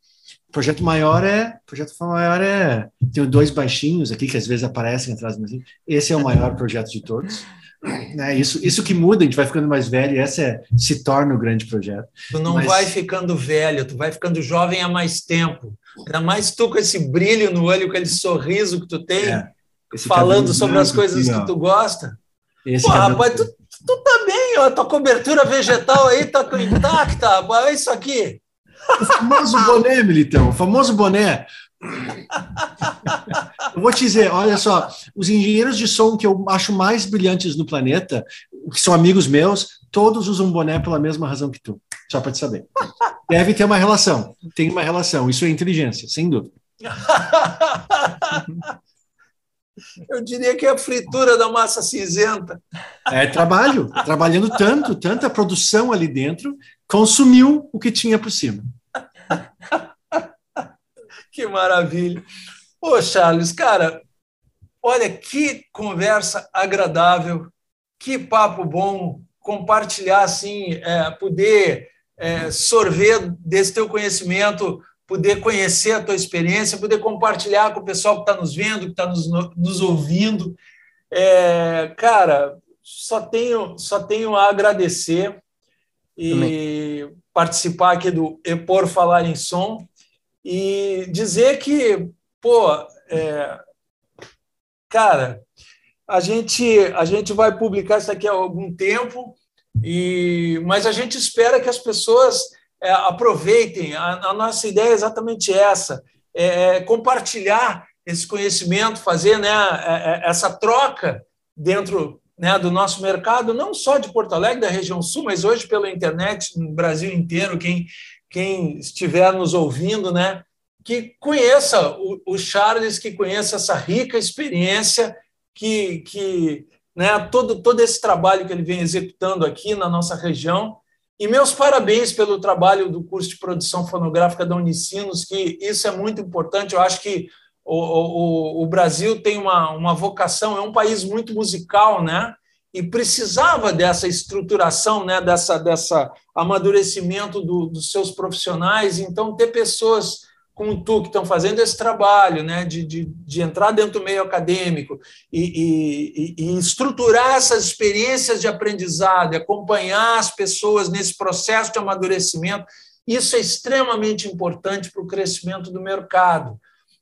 Projeto maior é, projeto maior é, tenho dois baixinhos aqui que às vezes aparecem atrás de mim. Esse é o maior projeto de todos. É, isso, isso que muda, a gente vai ficando mais velho, e essa é, se torna o grande projeto. Tu não Mas... vai ficando velho, tu vai ficando jovem há mais tempo. Ainda mais tu com esse brilho no olho, com aquele sorriso que tu tem, é, falando sobre as coisas aqui, que tu gosta. Esse Pô, rapaz, tu, tu tá bem, ó, tua cobertura vegetal aí tá intacta, rapaz, olha isso aqui. O famoso boné, Militão, o famoso boné. eu vou te dizer, olha só, os engenheiros de som que eu acho mais brilhantes no planeta, que são amigos meus, todos usam boné pela mesma razão que tu, só para te saber. Deve ter uma relação, tem uma relação, isso é inteligência, sem dúvida. Eu diria que é a fritura da massa cinzenta. É trabalho, trabalhando tanto, tanta produção ali dentro, consumiu o que tinha por cima. Que maravilha. Ô, Charles, cara, olha que conversa agradável, que papo bom, compartilhar assim, é, poder é, sorver desse teu conhecimento, poder conhecer a tua experiência, poder compartilhar com o pessoal que está nos vendo, que está nos, nos ouvindo. É, cara, só tenho, só tenho a agradecer e Também. participar aqui do Epor Falar em Som e dizer que, pô, é, cara, a gente, a gente vai publicar isso daqui a algum tempo, e, mas a gente espera que as pessoas é, aproveitem. A, a, nossa ideia é exatamente essa: é, é compartilhar esse conhecimento, fazer né, é, é, essa troca dentro né, do nosso mercado, não só de Porto Alegre, da região sul, mas hoje pela internet, no Brasil inteiro, quem, quem estiver nos ouvindo, né, que conheça o, o Charles, que conheça essa rica experiência, que, que né, todo, todo esse trabalho que ele vem executando aqui na nossa região. E meus parabéns pelo trabalho do curso de produção fonográfica da Unicinos, que isso é muito importante. Eu acho que o, o, o Brasil tem uma, uma vocação, é um país muito musical, né? E precisava dessa estruturação, né? dessa, dessa amadurecimento do, dos seus profissionais. Então, ter pessoas como tu que estão fazendo esse trabalho, né? De, de, de entrar dentro do meio acadêmico e, e, e estruturar essas experiências de aprendizado, acompanhar as pessoas nesse processo de amadurecimento, isso é extremamente importante para o crescimento do mercado.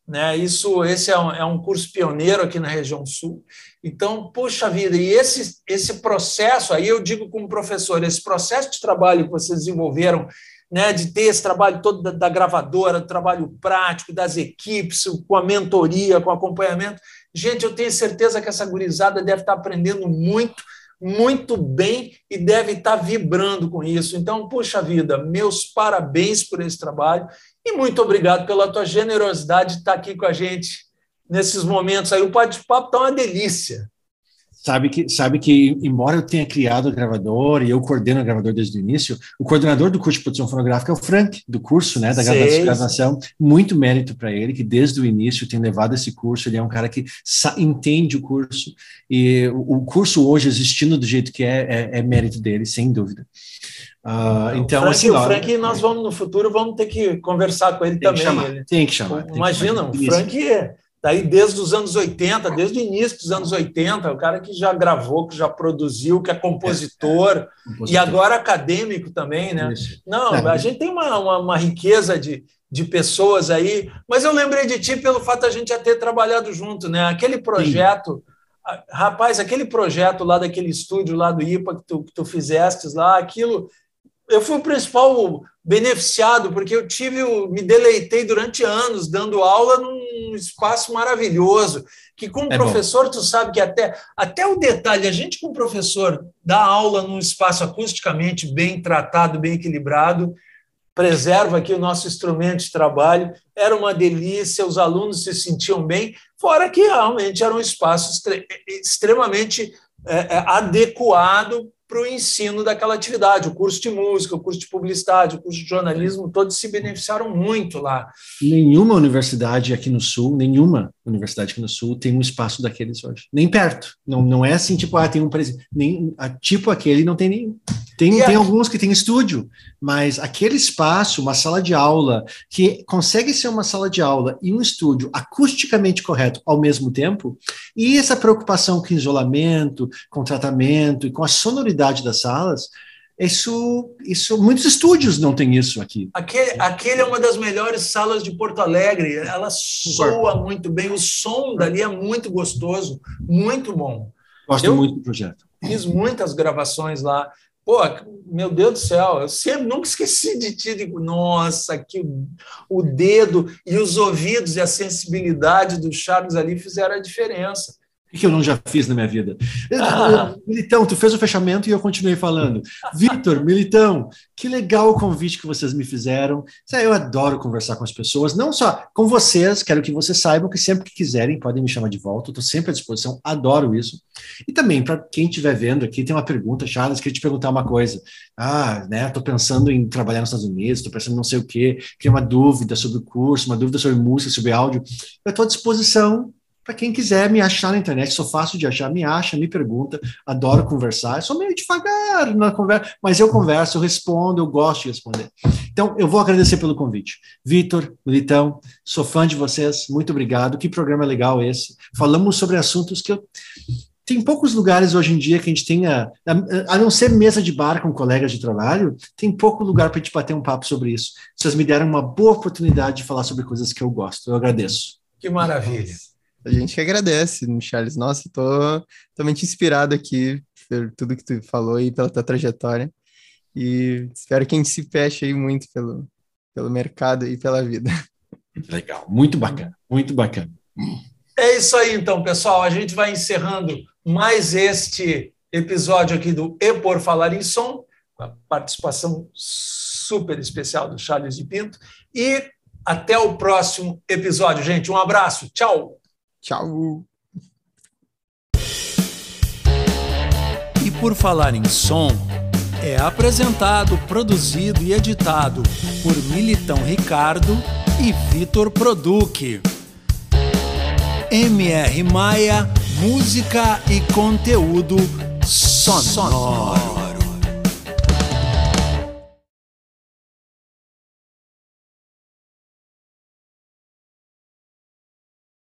Né? Isso, esse é um, é um curso pioneiro aqui na região sul. Então, puxa vida, e esse, esse processo, aí eu digo como professor, esse processo de trabalho que vocês desenvolveram, né, de ter esse trabalho todo da, da gravadora, trabalho prático, das equipes, com a mentoria, com o acompanhamento. Gente, eu tenho certeza que essa gurizada deve estar aprendendo muito, muito bem e deve estar vibrando com isso. Então, puxa vida, meus parabéns por esse trabalho e muito obrigado pela tua generosidade de estar aqui com a gente nesses momentos aí. O bate-papo está uma delícia. Sabe que, sabe que, embora eu tenha criado o gravador e eu coordeno o gravador desde o início, o coordenador do curso de produção fonográfica é o Frank, do curso, né, da gravação. Muito mérito para ele, que desde o início tem levado esse curso. Ele é um cara que entende o curso. E o, o curso hoje existindo do jeito que é, é, é mérito dele, sem dúvida. Uh, então, Frank, assim, o Frank, nós vamos no futuro, vamos ter que conversar com ele tem também. Que chamar, ele, tem que chamar. Imagina, o Frank é daí desde os anos 80, desde o início dos anos 80, o cara que já gravou, que já produziu, que é compositor, é, compositor. e agora acadêmico também, né? Isso. Não, é. a gente tem uma, uma, uma, riqueza de, de pessoas aí, mas eu lembrei de ti pelo fato de a gente já ter trabalhado junto, né? Aquele projeto. Sim. Rapaz, aquele projeto lá daquele estúdio lá do IPA que tu, que tu fizeste lá, aquilo eu fui o principal beneficiado, porque eu tive, me deleitei durante anos dando aula num espaço maravilhoso, que como é professor, bom. tu sabe que até, até o detalhe, a gente como professor dá aula num espaço acusticamente bem tratado, bem equilibrado, preserva aqui o nosso instrumento de trabalho, era uma delícia, os alunos se sentiam bem, fora que realmente era um espaço extremamente é, é, adequado para o ensino daquela atividade. O curso de música, o curso de publicidade, o curso de jornalismo, todos se beneficiaram muito lá. Nenhuma universidade aqui no Sul, nenhuma universidade aqui no Sul tem um espaço daqueles hoje. Nem perto. Não, não é assim, tipo, ah, tem um. Nem, tipo aquele não tem nenhum. Tem, tem alguns que tem estúdio, mas aquele espaço, uma sala de aula, que consegue ser uma sala de aula e um estúdio acusticamente correto ao mesmo tempo, e essa preocupação com isolamento, com tratamento e com a sonoridade das salas, isso, isso, muitos estúdios não têm isso aqui. Aquele, aquele é uma das melhores salas de Porto Alegre. Ela soa muito bem, o som dali é muito gostoso, muito bom. Gosto Eu muito do projeto. Fiz muitas gravações lá. Pô, meu Deus do céu, eu sempre nunca esqueci de ti. Digo, nossa, que o, dedo e os ouvidos e a sensibilidade do Charles ali fizeram a diferença que eu não já fiz na minha vida? Ah. Militão, tu fez o fechamento e eu continuei falando. Vitor, Militão, que legal o convite que vocês me fizeram. Eu adoro conversar com as pessoas, não só com vocês, quero que vocês saibam que sempre que quiserem podem me chamar de volta, estou sempre à disposição, adoro isso. E também, para quem estiver vendo aqui, tem uma pergunta, Charles, queria te perguntar uma coisa. Ah, né, estou pensando em trabalhar nos Estados Unidos, estou pensando em não sei o quê, queria uma dúvida sobre o curso, uma dúvida sobre música, sobre áudio. Eu estou à disposição para quem quiser me achar na internet, sou fácil de achar, me acha, me pergunta, adoro conversar, sou meio devagar na conversa, mas eu converso, eu respondo, eu gosto de responder. Então, eu vou agradecer pelo convite. Vitor, Militão, sou fã de vocês, muito obrigado. Que programa legal esse. Falamos sobre assuntos que eu. Tem poucos lugares hoje em dia que a gente tenha, a não ser mesa de bar com colegas de trabalho, tem pouco lugar para a gente bater um papo sobre isso. Vocês me deram uma boa oportunidade de falar sobre coisas que eu gosto. Eu agradeço. Que maravilha. A gente que agradece, Charles. Nossa, tô totalmente inspirado aqui por tudo que tu falou e pela tua trajetória. E espero que a gente se feche aí muito pelo, pelo mercado e pela vida. Legal, muito bacana, muito bacana. É isso aí, então, pessoal. A gente vai encerrando mais este episódio aqui do E Por Falar em Som, com a participação super especial do Charles de Pinto. E até o próximo episódio, gente. Um abraço. Tchau. Tchau. E Por Falar em Som é apresentado, produzido e editado por Militão Ricardo e Vitor Produc. MR Maia, música e conteúdo sonoro.